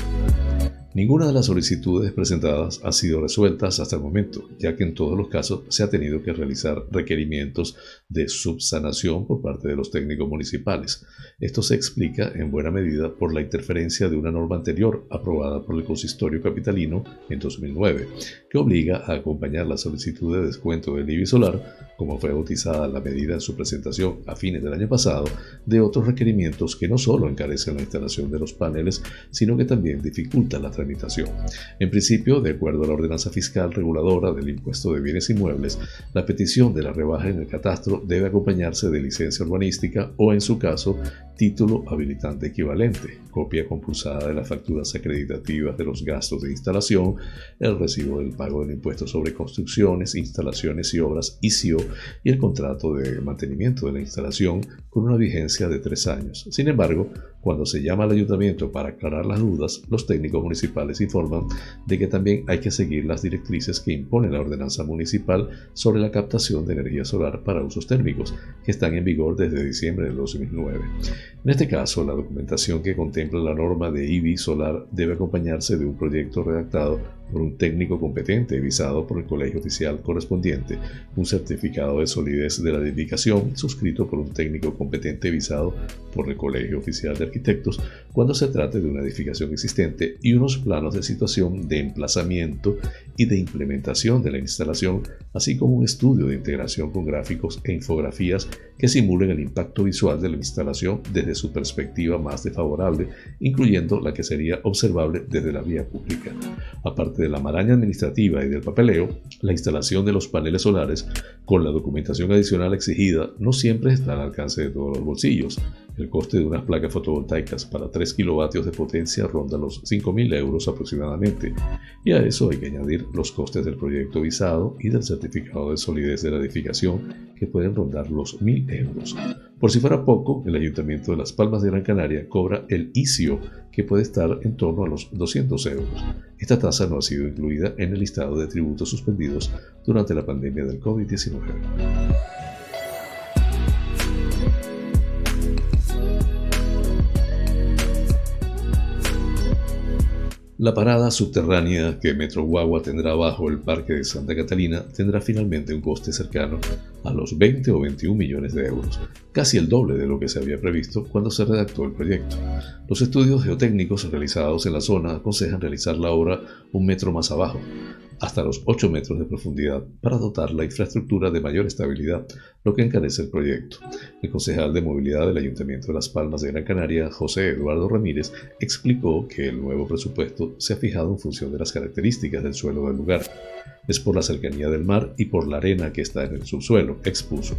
Ninguna de las solicitudes presentadas ha sido resueltas hasta el momento, ya que en todos los casos se ha tenido que realizar requerimientos de subsanación por parte de los técnicos municipales. Esto se explica en buena medida por la interferencia de una norma anterior aprobada por el consistorio capitalino en 2009, que obliga a acompañar la solicitud de descuento del IBI solar, como fue bautizada la medida en su presentación a fines del año pasado, de otros requerimientos que no solo encarecen la instalación de los paneles, sino que también dificultan la en principio, de acuerdo a la ordenanza fiscal reguladora del impuesto de bienes inmuebles, la petición de la rebaja en el catastro debe acompañarse de licencia urbanística o, en su caso, título habilitante equivalente, copia compulsada de las facturas acreditativas de los gastos de instalación, el recibo del pago del impuesto sobre construcciones, instalaciones y obras ICIO y el contrato de mantenimiento de la instalación con una vigencia de tres años. Sin embargo, cuando se llama al ayuntamiento para aclarar las dudas, los técnicos municipales informan de que también hay que seguir las directrices que impone la ordenanza municipal sobre la captación de energía solar para usos térmicos, que están en vigor desde diciembre de 2009. En este caso, la documentación que contempla la norma de IBI solar debe acompañarse de un proyecto redactado por un técnico competente visado por el colegio oficial correspondiente, un certificado de solidez de la edificación suscrito por un técnico competente visado por el colegio oficial de arquitectos cuando se trate de una edificación existente y unos planos de situación de emplazamiento y de implementación de la instalación, así como un estudio de integración con gráficos e infografías que simulen el impacto visual de la instalación desde su perspectiva más desfavorable, incluyendo la que sería observable desde la vía pública. Aparte de la maraña administrativa y del papeleo, la instalación de los paneles solares con la documentación adicional exigida no siempre está al alcance de todos los bolsillos. El coste de unas placas fotovoltaicas para 3 kilovatios de potencia ronda los 5.000 euros aproximadamente, y a eso hay que añadir los costes del proyecto visado y del certificado de solidez de la edificación, que pueden rondar los 1.000 euros. Por si fuera poco, el Ayuntamiento de Las Palmas de Gran Canaria cobra el ICIO, que puede estar en torno a los 200 euros. Esta tasa no ha sido incluida en el listado de tributos suspendidos durante la pandemia del COVID-19. La parada subterránea que Metro Guagua tendrá bajo el Parque de Santa Catalina tendrá finalmente un coste cercano a los 20 o 21 millones de euros, casi el doble de lo que se había previsto cuando se redactó el proyecto. Los estudios geotécnicos realizados en la zona aconsejan realizar la obra un metro más abajo, hasta los 8 metros de profundidad para dotar la infraestructura de mayor estabilidad, lo que encarece el proyecto. El concejal de movilidad del Ayuntamiento de Las Palmas de Gran Canaria, José Eduardo Ramírez, explicó que el nuevo presupuesto se ha fijado en función de las características del suelo del lugar. Es por la cercanía del mar y por la arena que está en el subsuelo, expuso.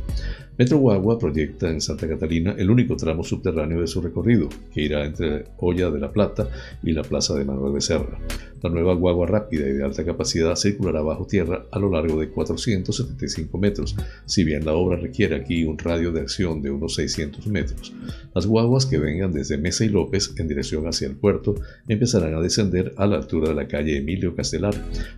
Metro Guagua proyecta en Santa Catalina el único tramo subterráneo de su recorrido, que irá entre Olla de la Plata y la Plaza de Manuel Becerra. La nueva guagua rápida y de alta capacidad circulará bajo tierra a lo largo de 475 metros, si bien la obra requiere aquí un radio de acción de unos 600 metros. Las guaguas que vengan desde Mesa y López en dirección hacia el puerto empezarán a descender a la altura de la calle Emilio Castelar,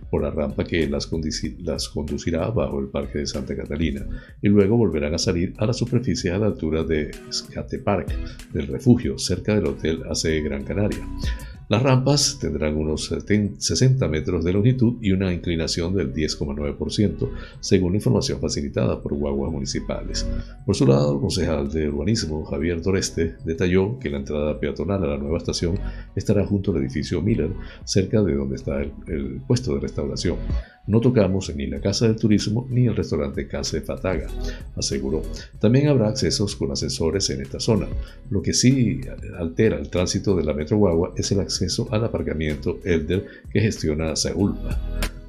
por la rampa que las, conducirá bajo el Parque de Santa Catalina, y luego volverán a salir a la superficie a la altura de Skate Park, del refugio, cerca del Hotel AC Gran Canaria. Las rampas tendrán unos 60 metros de longitud y una inclinación del 10,9%, según información facilitada por guaguas municipales. Por su lado, el concejal de urbanismo, Javier Doreste, detalló que la entrada peatonal a la nueva estación estará junto al edificio Miller, cerca de donde está el puesto de restauración. No tocamos ni la Casa del Turismo ni el restaurante Casa de Fataga, aseguró. También habrá accesos con ascensores en esta zona. Lo que sí altera el tránsito de la Metro Guagua es el acceso al aparcamiento Elder que gestiona Saulpa.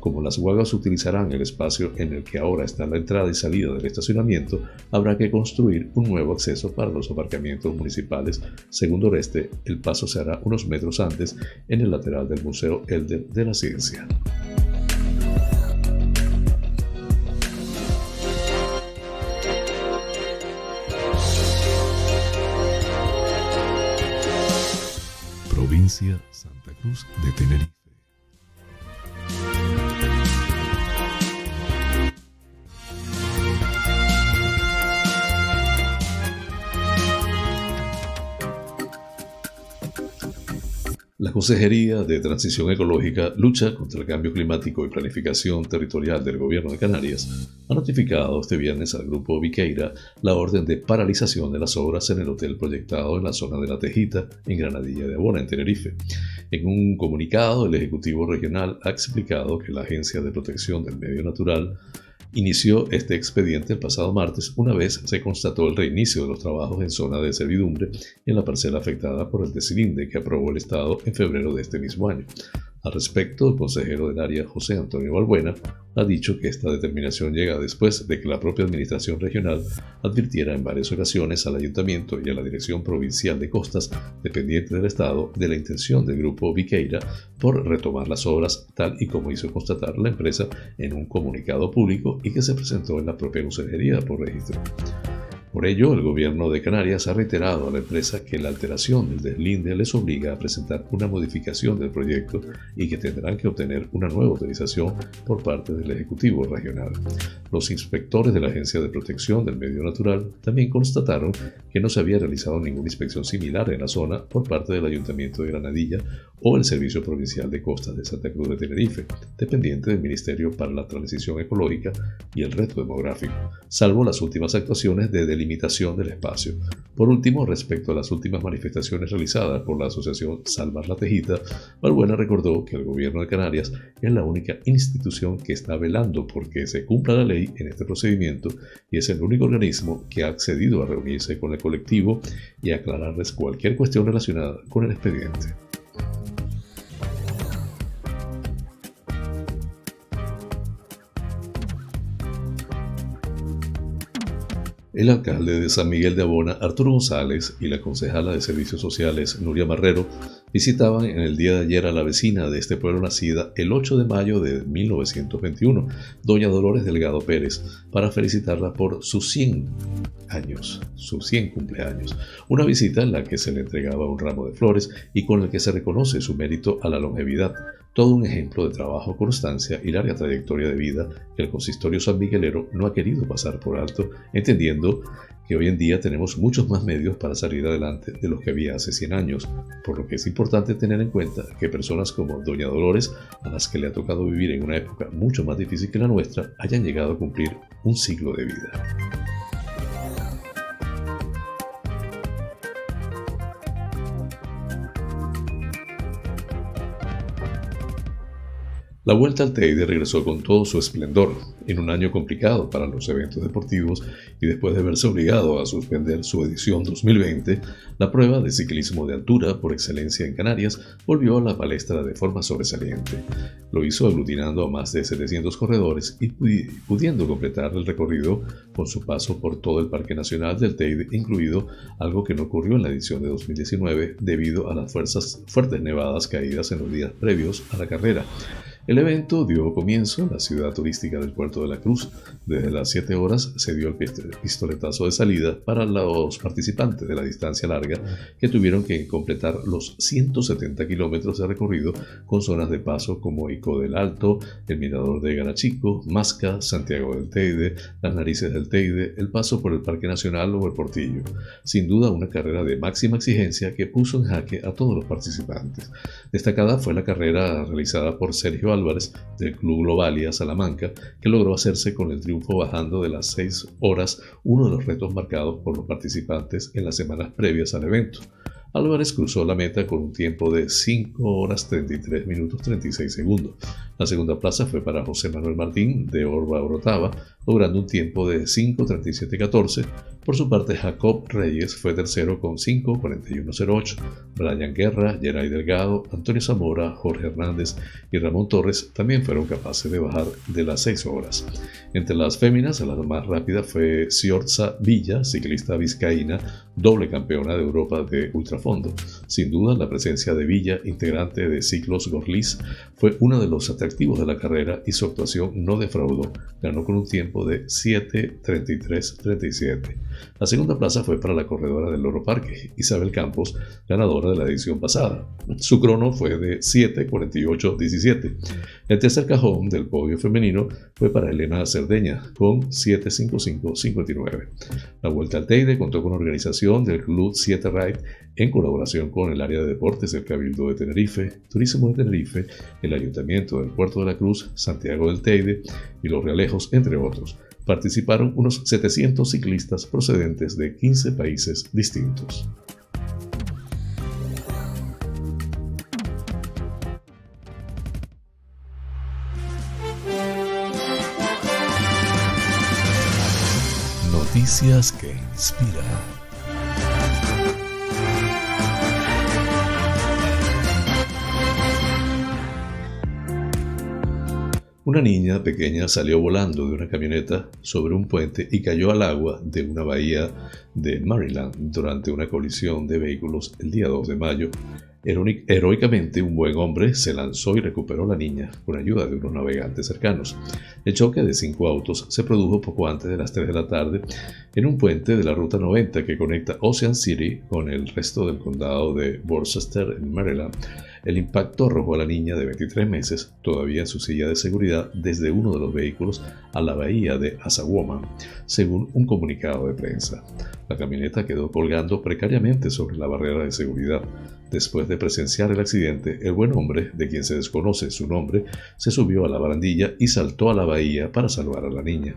Como las guaguas utilizarán el espacio en el que ahora está la entrada y salida del estacionamiento, habrá que construir un nuevo acceso para los aparcamientos municipales. Según Doreste, el paso se hará unos metros antes en el lateral del Museo Elder de la Ciencia. Santa Cruz de Tenerife. La Consejería de Transición Ecológica, Lucha contra el Cambio Climático y Planificación Territorial del Gobierno de Canarias ha notificado este viernes al Grupo Viqueira la orden de paralización de las obras en el hotel proyectado en la zona de La Tejita, en Granadilla de Abona, en Tenerife. En un comunicado, el Ejecutivo Regional ha explicado que la Agencia de Protección del Medio Natural inició este expediente el pasado martes una vez se constató el reinicio de los trabajos en zona de servidumbre en la parcela afectada por el desilinde que aprobó el Estado en febrero de este mismo año. Al respecto, el consejero del área José Antonio Balbuena ha dicho que esta determinación llega después de que la propia Administración Regional advirtiera en varias ocasiones al Ayuntamiento y a la Dirección Provincial de Costas, dependiente del Estado, de la intención del Grupo Viqueira por retomar las obras tal y como hizo constatar la empresa en un comunicado público y que se presentó en la propia consejería por registro. Por ello, el gobierno de Canarias ha reiterado a la empresa que la alteración del deslinde les obliga a presentar una modificación del proyecto y que tendrán que obtener una nueva autorización por parte del Ejecutivo Regional. Los inspectores de la Agencia de Protección del Medio Natural también constataron que no se había realizado ninguna inspección similar en la zona por parte del Ayuntamiento de Granadilla o el Servicio Provincial de Costas de Santa Cruz de Tenerife, dependiente del Ministerio para la Transición Ecológica y el Reto Demográfico, salvo las últimas actuaciones de limitación del espacio. Por último, respecto a las últimas manifestaciones realizadas por la Asociación Salvar la Tejita, Balbuena recordó que el Gobierno de Canarias es la única institución que está velando porque se cumpla la ley en este procedimiento y es el único organismo que ha accedido a reunirse con el colectivo y aclararles cualquier cuestión relacionada con el expediente. El alcalde de San Miguel de Abona, Arturo González, y la concejala de Servicios Sociales, Nuria Marrero, visitaban en el día de ayer a la vecina de este pueblo nacida el 8 de mayo de 1921, doña Dolores Delgado Pérez, para felicitarla por sus 100 años, sus 100 cumpleaños. Una visita en la que se le entregaba un ramo de flores y con el que se reconoce su mérito a la longevidad, todo un ejemplo de trabajo, constancia y larga trayectoria de vida que el consistorio san miguelero no ha querido pasar por alto, entendiendo que hoy en día tenemos muchos más medios para salir adelante de los que había hace 100 años, por lo que es importante tener en cuenta que personas como Doña Dolores, a las que le ha tocado vivir en una época mucho más difícil que la nuestra, hayan llegado a cumplir un siglo de vida. La vuelta al Teide regresó con todo su esplendor, en un año complicado para los eventos deportivos y después de verse obligado a suspender su edición 2020, la prueba de ciclismo de altura por excelencia en Canarias volvió a la palestra de forma sobresaliente. Lo hizo aglutinando a más de 700 corredores y pudiendo completar el recorrido con su paso por todo el Parque Nacional del Teide, incluido algo que no ocurrió en la edición de 2019 debido a las fuertes nevadas caídas en los días previos a la carrera. El evento dio comienzo en la ciudad turística del Puerto de la Cruz. Desde las 7 horas se dio el pistoletazo de salida para los participantes de la distancia larga que tuvieron que completar los 170 kilómetros de recorrido con zonas de paso como Ico del Alto, el Mirador de Garachico, Masca, Santiago del Teide, las Narices del Teide, el paso por el Parque Nacional o el Portillo. Sin duda una carrera de máxima exigencia que puso en jaque a todos los participantes. Destacada fue la carrera realizada por Sergio Álvarez del Club Globalia Salamanca, que logró hacerse con el triunfo bajando de las 6 horas uno de los retos marcados por los participantes en las semanas previas al evento. Álvarez cruzó la meta con un tiempo de 5 horas 33 minutos 36 segundos. La segunda plaza fue para José Manuel Martín de Orba Orotava, logrando un tiempo de 5.37.14. Por su parte, Jacob Reyes fue tercero con 5.41.08. Brian Guerra, Geray Delgado, Antonio Zamora, Jorge Hernández y Ramón Torres también fueron capaces de bajar de las 6 horas. Entre las féminas, la más rápida fue Siorza Villa, ciclista vizcaína, doble campeona de Europa de ultrafondo. Sin duda, la presencia de Villa, integrante de Ciclos Gorlis, fue uno de los atractivos de la carrera y su actuación no defraudó. Ganó con un tiempo de 7.33.37. La segunda plaza fue para la corredora del Loro Parque, Isabel Campos, ganadora de la edición pasada. Su crono fue de 7.48.17. El tercer cajón del podio femenino fue para Elena Cerdeña, con 7.55.59. La Vuelta al Teide contó con organización del Club 7 Ride en colaboración con el área de deportes del Cabildo de Tenerife, Turismo de Tenerife, el Ayuntamiento del Puerto de la Cruz, Santiago del Teide y Los Realejos, entre otros. Participaron unos 700 ciclistas procedentes de 15 países distintos. Noticias que inspiran. Una niña pequeña salió volando de una camioneta sobre un puente y cayó al agua de una bahía de Maryland durante una colisión de vehículos el día 2 de mayo. Heroicamente, un buen hombre se lanzó y recuperó a la niña con ayuda de unos navegantes cercanos. El choque de cinco autos se produjo poco antes de las 3 de la tarde en un puente de la Ruta 90 que conecta Ocean City con el resto del condado de Worcester, en Maryland. El impacto arrojó a la niña de 23 meses, todavía en su silla de seguridad, desde uno de los vehículos a la bahía de Asawoma, según un comunicado de prensa. La camioneta quedó colgando precariamente sobre la barrera de seguridad. Después de presenciar el accidente, el buen hombre, de quien se desconoce su nombre, se subió a la barandilla y saltó a la bahía para salvar a la niña.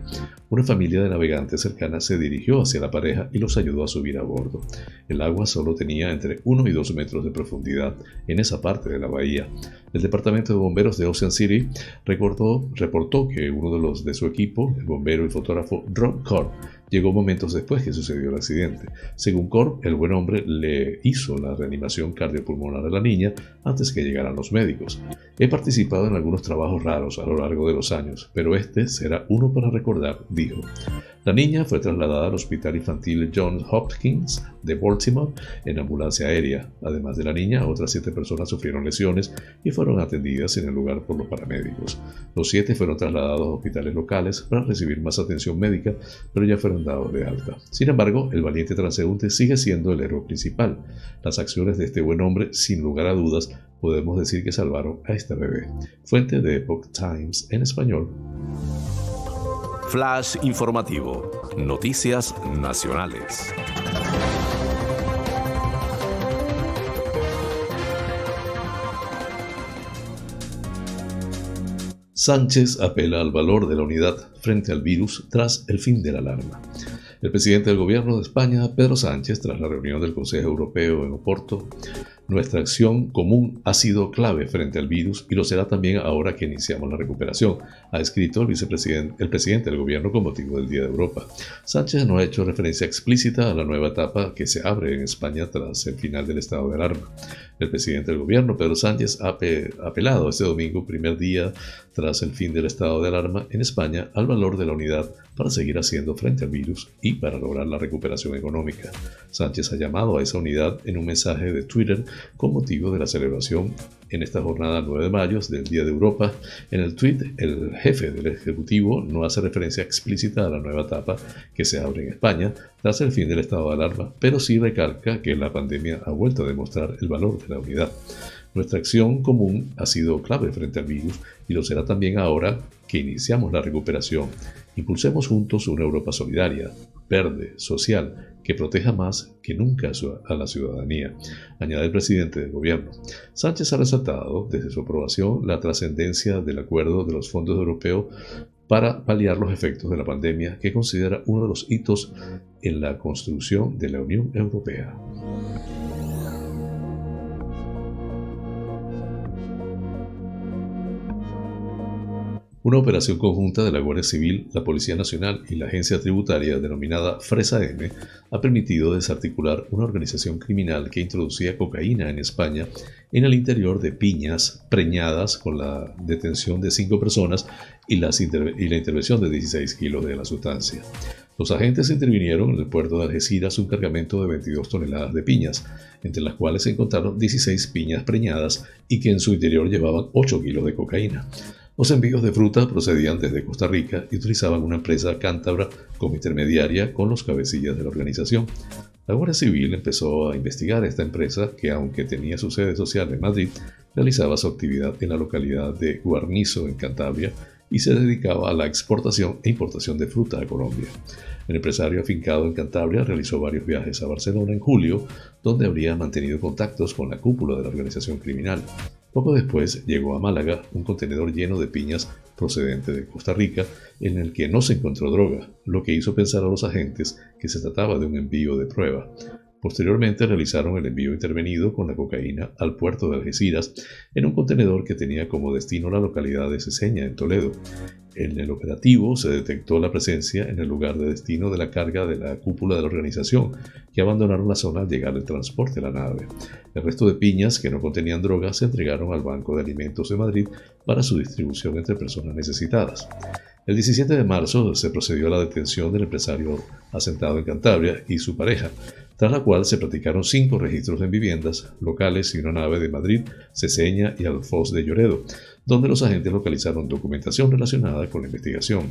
Una familia de navegantes cercana se dirigió hacia la pareja y los ayudó a subir a bordo. El agua solo tenía entre 1 y 2 metros de profundidad en esa parte de la bahía. El Departamento de Bomberos de Ocean City reportó que uno de los de su equipo, el bombero y fotógrafo Ron Corp, llegó momentos después que sucedió el accidente. Según Corp, el buen hombre le hizo la reanimación cardiopulmonar a la niña antes que llegaran los médicos. He participado en algunos trabajos raros a lo largo de los años, pero este será uno para recordar, dijo. La niña fue trasladada al Hospital Infantil John Hopkins de Baltimore en ambulancia aérea. Además de la niña, otras siete personas sufrieron lesiones y fueron atendidas en el lugar por los paramédicos. Los siete fueron trasladados a hospitales locales para recibir más atención médica, pero ya fueron dados de alta. Sin embargo, el valiente transeúnte sigue siendo el héroe principal. Las acciones de este buen hombre, sin lugar a dudas, podemos decir que salvaron a esta bebé. Fuente de Epoch Times en español. Flash informativo. Noticias nacionales. Sánchez apela al valor de la unidad frente al virus tras el fin de la alarma. El presidente del gobierno de España, Pedro Sánchez, tras la reunión del Consejo Europeo en Oporto, nuestra acción común ha sido clave frente al virus y lo será también ahora que iniciamos la recuperación, ha escrito el, vicepresidente, el presidente del gobierno con motivo del Día de Europa. Sánchez no ha hecho referencia explícita a la nueva etapa que se abre en España tras el final del estado de alarma. El presidente del gobierno, Pedro Sánchez, ha apelado este domingo, primer día tras el fin del estado de alarma en España, al valor de la unidad para seguir haciendo frente al virus y para lograr la recuperación económica. Sánchez ha llamado a esa unidad en un mensaje de Twitter con motivo de la celebración en esta jornada 9 de mayo del Día de Europa. En el tweet, el jefe del Ejecutivo no hace referencia explícita a la nueva etapa que se abre en España tras el fin del estado de alarma, pero sí recalca que la pandemia ha vuelto a demostrar el valor de la unidad. Nuestra acción común ha sido clave frente al virus y lo será también ahora que iniciamos la recuperación. Impulsemos juntos una Europa solidaria, verde, social, que proteja más que nunca a la ciudadanía, añade el presidente del gobierno. Sánchez ha resaltado desde su aprobación la trascendencia del acuerdo de los fondos europeos para paliar los efectos de la pandemia que considera uno de los hitos en la construcción de la Unión Europea. Una operación conjunta de la Guardia Civil, la Policía Nacional y la Agencia Tributaria denominada Fresa M ha permitido desarticular una organización criminal que introducía cocaína en España en el interior de piñas preñadas con la detención de cinco personas y, la intervención de 16 kilos de la sustancia. Los agentes intervinieron en el puerto de Algeciras un cargamento de 22 toneladas de piñas, entre las cuales se encontraron 16 piñas preñadas y que en su interior llevaban 8 kilos de cocaína. Los envíos de fruta procedían desde Costa Rica y utilizaban una empresa cántabra como intermediaria con los cabecillas de la organización. La Guardia Civil empezó a investigar esta empresa que, aunque tenía su sede social en Madrid, realizaba su actividad en la localidad de Guarnizo, en Cantabria, y se dedicaba a la exportación e importación de fruta a Colombia. El empresario afincado en Cantabria realizó varios viajes a Barcelona en julio, donde habría mantenido contactos con la cúpula de la organización criminal. Poco después llegó a Málaga un contenedor lleno de piñas procedente de Costa Rica en el que no se encontró droga, lo que hizo pensar a los agentes que se trataba de un envío de prueba. Posteriormente realizaron el envío intervenido con la cocaína al puerto de Algeciras en un contenedor que tenía como destino la localidad de Ceseña, en Toledo. En el operativo se detectó la presencia en el lugar de destino de la carga de la cúpula de la organización, que abandonaron la zona al llegar el transporte a la nave. El resto de piñas que no contenían drogas se entregaron al Banco de Alimentos de Madrid para su distribución entre personas necesitadas. El 17 de marzo se procedió a la detención del empresario asentado en Cantabria y su pareja, tras la cual se practicaron cinco registros en viviendas locales y una nave de Madrid, Ceseña y Alfoz de Lloredo, donde los agentes localizaron documentación relacionada con la investigación.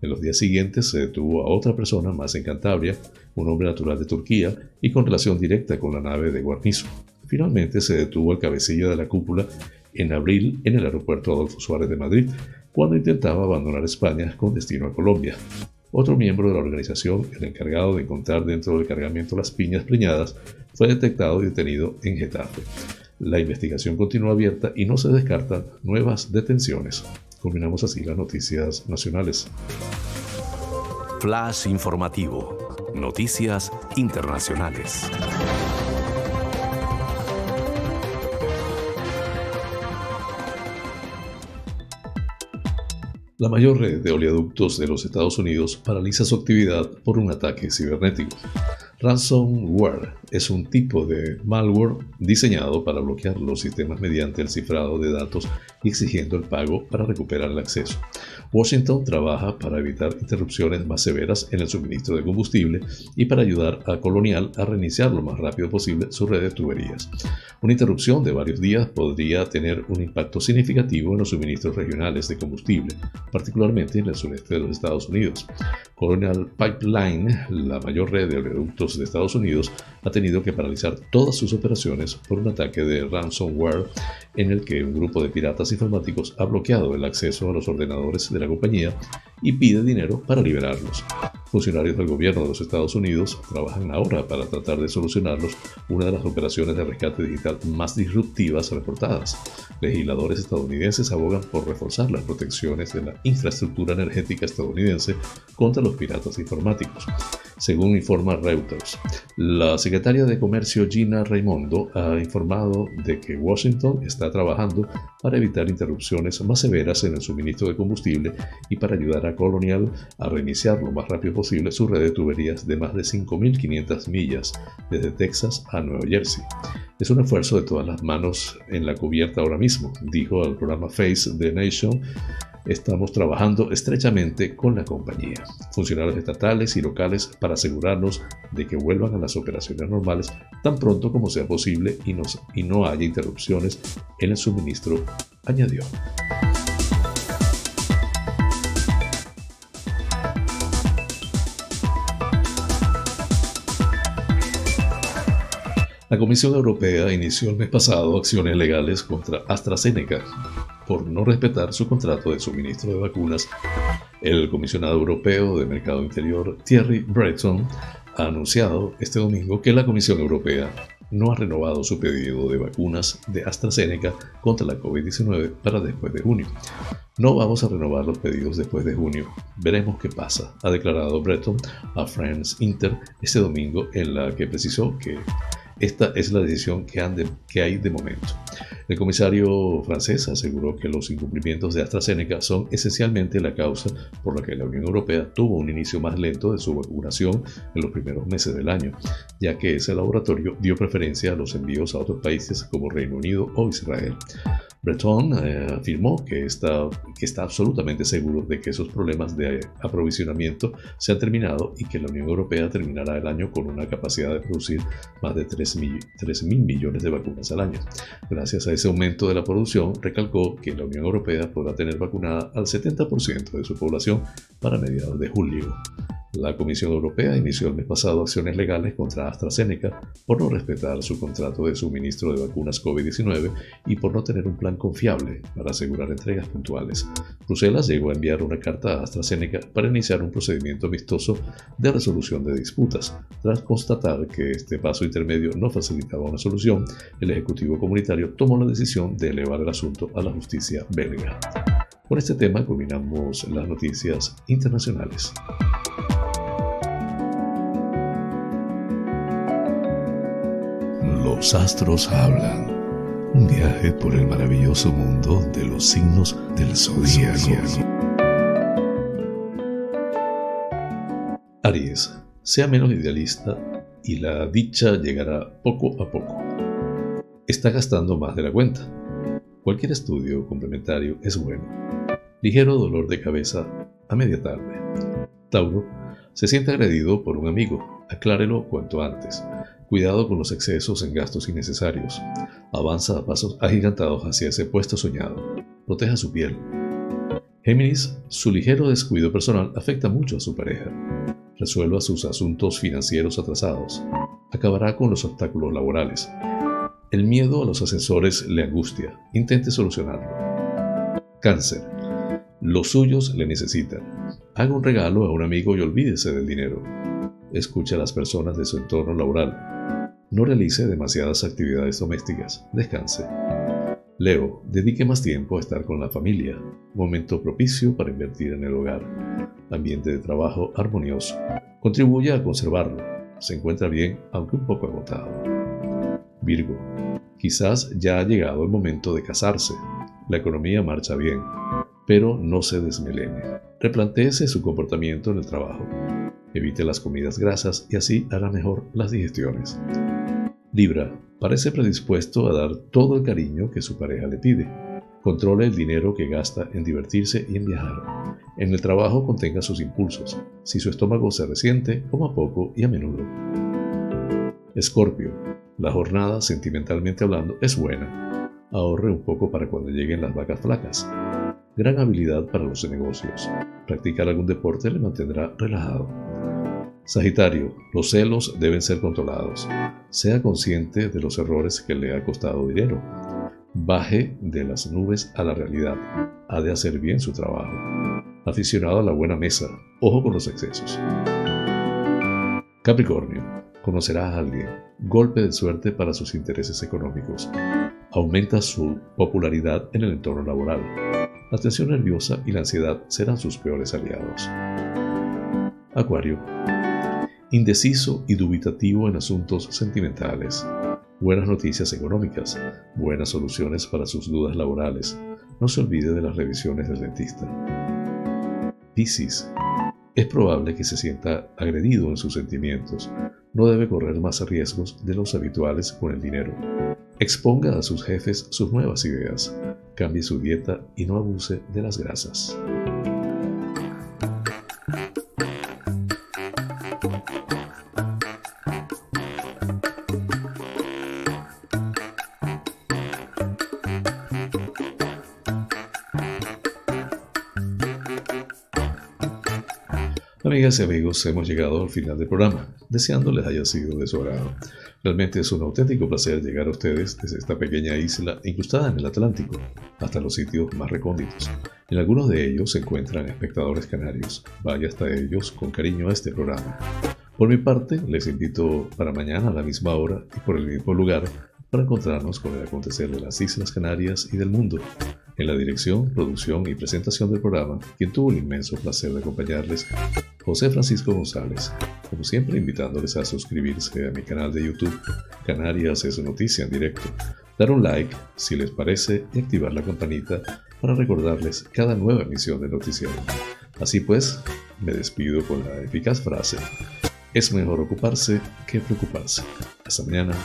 En los días siguientes se detuvo a otra persona más en Cantabria, un hombre natural de Turquía y con relación directa con la nave de Guarnizo. Finalmente se detuvo al cabecilla de la cúpula en abril en el aeropuerto Adolfo Suárez de Madrid, cuando intentaba abandonar España con destino a Colombia. Otro miembro de la organización, el encargado de encontrar dentro del cargamento las piñas preñadas, fue detectado y detenido en Getafe. La investigación continúa abierta y no se descartan nuevas detenciones. Combinamos así las noticias nacionales. Flash informativo. Noticias internacionales. La mayor red de oleoductos de los Estados Unidos paraliza su actividad por un ataque cibernético. Ransomware es un tipo de malware diseñado para bloquear los sistemas mediante el cifrado de datos y exigiendo el pago para recuperar el acceso. Washington trabaja para evitar interrupciones más severas en el suministro de combustible y para ayudar a Colonial a reiniciar lo más rápido posible su red de tuberías. Una interrupción de varios días podría tener un impacto significativo en los suministros regionales de combustible, particularmente en el sureste de los Estados Unidos. Colonial Pipeline, la mayor red de oleoductos de Estados Unidos, ha tenido que paralizar todas sus operaciones por un ataque de ransomware en el que un grupo de piratas informáticos ha bloqueado el acceso a los ordenadores de la compañía y pide dinero para liberarlos. Funcionarios del gobierno de los Estados Unidos trabajan ahora para tratar de solucionarlos, una de las operaciones de rescate digital más disruptivas reportadas. Legisladores estadounidenses abogan por reforzar las protecciones de la infraestructura energética estadounidense contra los piratas informáticos según informa Reuters. La secretaria de Comercio Gina Raimondo ha informado de que Washington está trabajando para evitar interrupciones más severas en el suministro de combustible y para ayudar a Colonial a reiniciar lo más rápido posible su red de tuberías de más de 5.500 millas desde Texas a Nueva Jersey. Es un esfuerzo de todas las manos en la cubierta ahora mismo, dijo al programa Face the Nation estamos trabajando estrechamente con la compañía, funcionarios estatales y locales para asegurarnos de que vuelvan a las operaciones normales tan pronto como sea posible y, y no haya interrupciones en el suministro, añadió. La Comisión Europea inició el mes pasado acciones legales contra AstraZeneca por no respetar su contrato de suministro de vacunas. El comisionado europeo de Mercado Interior, Thierry Breton, ha anunciado este domingo que la Comisión Europea no ha renovado su pedido de vacunas de AstraZeneca contra la COVID-19 para después de junio. No vamos a renovar los pedidos después de junio. Veremos qué pasa, ha declarado Breton a France Inter este domingo en la que precisó que esta es la decisión que, hay de momento. El comisario francés aseguró que los incumplimientos de AstraZeneca son esencialmente la causa por la que la Unión Europea tuvo un inicio más lento de su vacunación en los primeros meses del año, ya que ese laboratorio dio preferencia a los envíos a otros países como Reino Unido o Israel. Breton eh, afirmó que está, que está absolutamente seguro de que esos problemas de aprovisionamiento se han terminado y que la Unión Europea terminará el año con una capacidad de producir más de 3 mil millones de vacunas al año. Gracias a ese aumento de la producción, recalcó que la Unión Europea podrá tener vacunada al 70% de su población para mediados de julio. La Comisión Europea inició el mes pasado acciones legales contra AstraZeneca por no respetar su contrato de suministro de vacunas COVID-19 y por no tener un plan confiable para asegurar entregas puntuales. Bruselas llegó a enviar una carta a AstraZeneca para iniciar un procedimiento amistoso de resolución de disputas. Tras constatar que este paso intermedio no facilitaba una solución, el Ejecutivo Comunitario tomó la decisión de elevar el asunto a la justicia belga. Con este tema culminamos las noticias internacionales. Los astros hablan. Un viaje por el maravilloso mundo de los signos del zodíaco. Aries, sea menos idealista y la dicha llegará poco a poco. Está gastando más de la cuenta. Cualquier estudio complementario es bueno. Ligero dolor de cabeza a media tarde. Tauro, se siente agredido por un amigo. Aclárelo cuanto antes. Cuidado con los excesos en gastos innecesarios. Avanza a pasos agigantados hacia ese puesto soñado. Proteja su piel. Géminis, su ligero descuido personal afecta mucho a su pareja. Resuelva sus asuntos financieros atrasados. Acabará con los obstáculos laborales. El miedo a los ascensores le angustia. Intente solucionarlo. Cáncer. Los suyos le necesitan. Haga un regalo a un amigo y olvídese del dinero. Escuche a las personas de su entorno laboral. No realice demasiadas actividades domésticas. Descanse. Leo, dedique más tiempo a estar con la familia. Momento propicio para invertir en el hogar. Ambiente de trabajo armonioso. Contribuye a conservarlo. Se encuentra bien, aunque un poco agotado. Virgo, quizás ya ha llegado el momento de casarse. La economía marcha bien, pero no se desmelene. Replantéese su comportamiento en el trabajo. Evite las comidas grasas y así hará mejor las digestiones. Libra parece predispuesto a dar todo el cariño que su pareja le pide. Controle el dinero que gasta en divertirse y en viajar. En el trabajo contenga sus impulsos. Si su estómago se resiente, coma poco y a menudo. Escorpio. La jornada, sentimentalmente hablando, es buena. Ahorre un poco para cuando lleguen las vacas flacas. Gran habilidad para los negocios. Practicar algún deporte le mantendrá relajado. Sagitario, los celos deben ser controlados. Sea consciente de los errores que le ha costado dinero Baje de las nubes a la realidad. Ha de hacer bien su trabajo. Aficionado a la buena mesa. Ojo con los excesos. Capricornio. Conocerá a alguien. Golpe de suerte para sus intereses económicos. Aumenta su popularidad en el entorno laboral. La tensión nerviosa y la ansiedad serán sus peores aliados. Acuario. Indeciso y dubitativo en asuntos sentimentales buenas noticias económicas, buenas soluciones para sus dudas laborales. No se olvide de las revisiones del dentista. Piscis. Es probable que se sienta agredido en sus sentimientos. No debe correr más riesgos de los habituales con el dinero. Exponga a sus jefes sus nuevas ideas. Cambie su dieta y no abuse de las grasas. Amigas y amigos, hemos llegado al final del programa, deseándoles haya sido de su agrado. Realmente es un auténtico placer llegar a ustedes desde esta pequeña isla incrustada en el Atlántico hasta los sitios más recónditos. En algunos de ellos se encuentran espectadores canarios. Vaya hasta ellos con cariño a este programa. Por mi parte, les invito para mañana a la misma hora y por el mismo lugar para encontrarnos con el acontecer de las Islas Canarias y del mundo. En la dirección, producción y presentación del programa, quien tuvo el inmenso placer de acompañarles, José Francisco González. Como siempre, invitándoles a suscribirse a mi canal de YouTube, Canarias es noticia en directo, dar un like si les parece y activar la campanita para recordarles cada nueva emisión de noticiero. Así pues, me despido con la eficaz frase, es mejor ocuparse que preocuparse. Hasta mañana.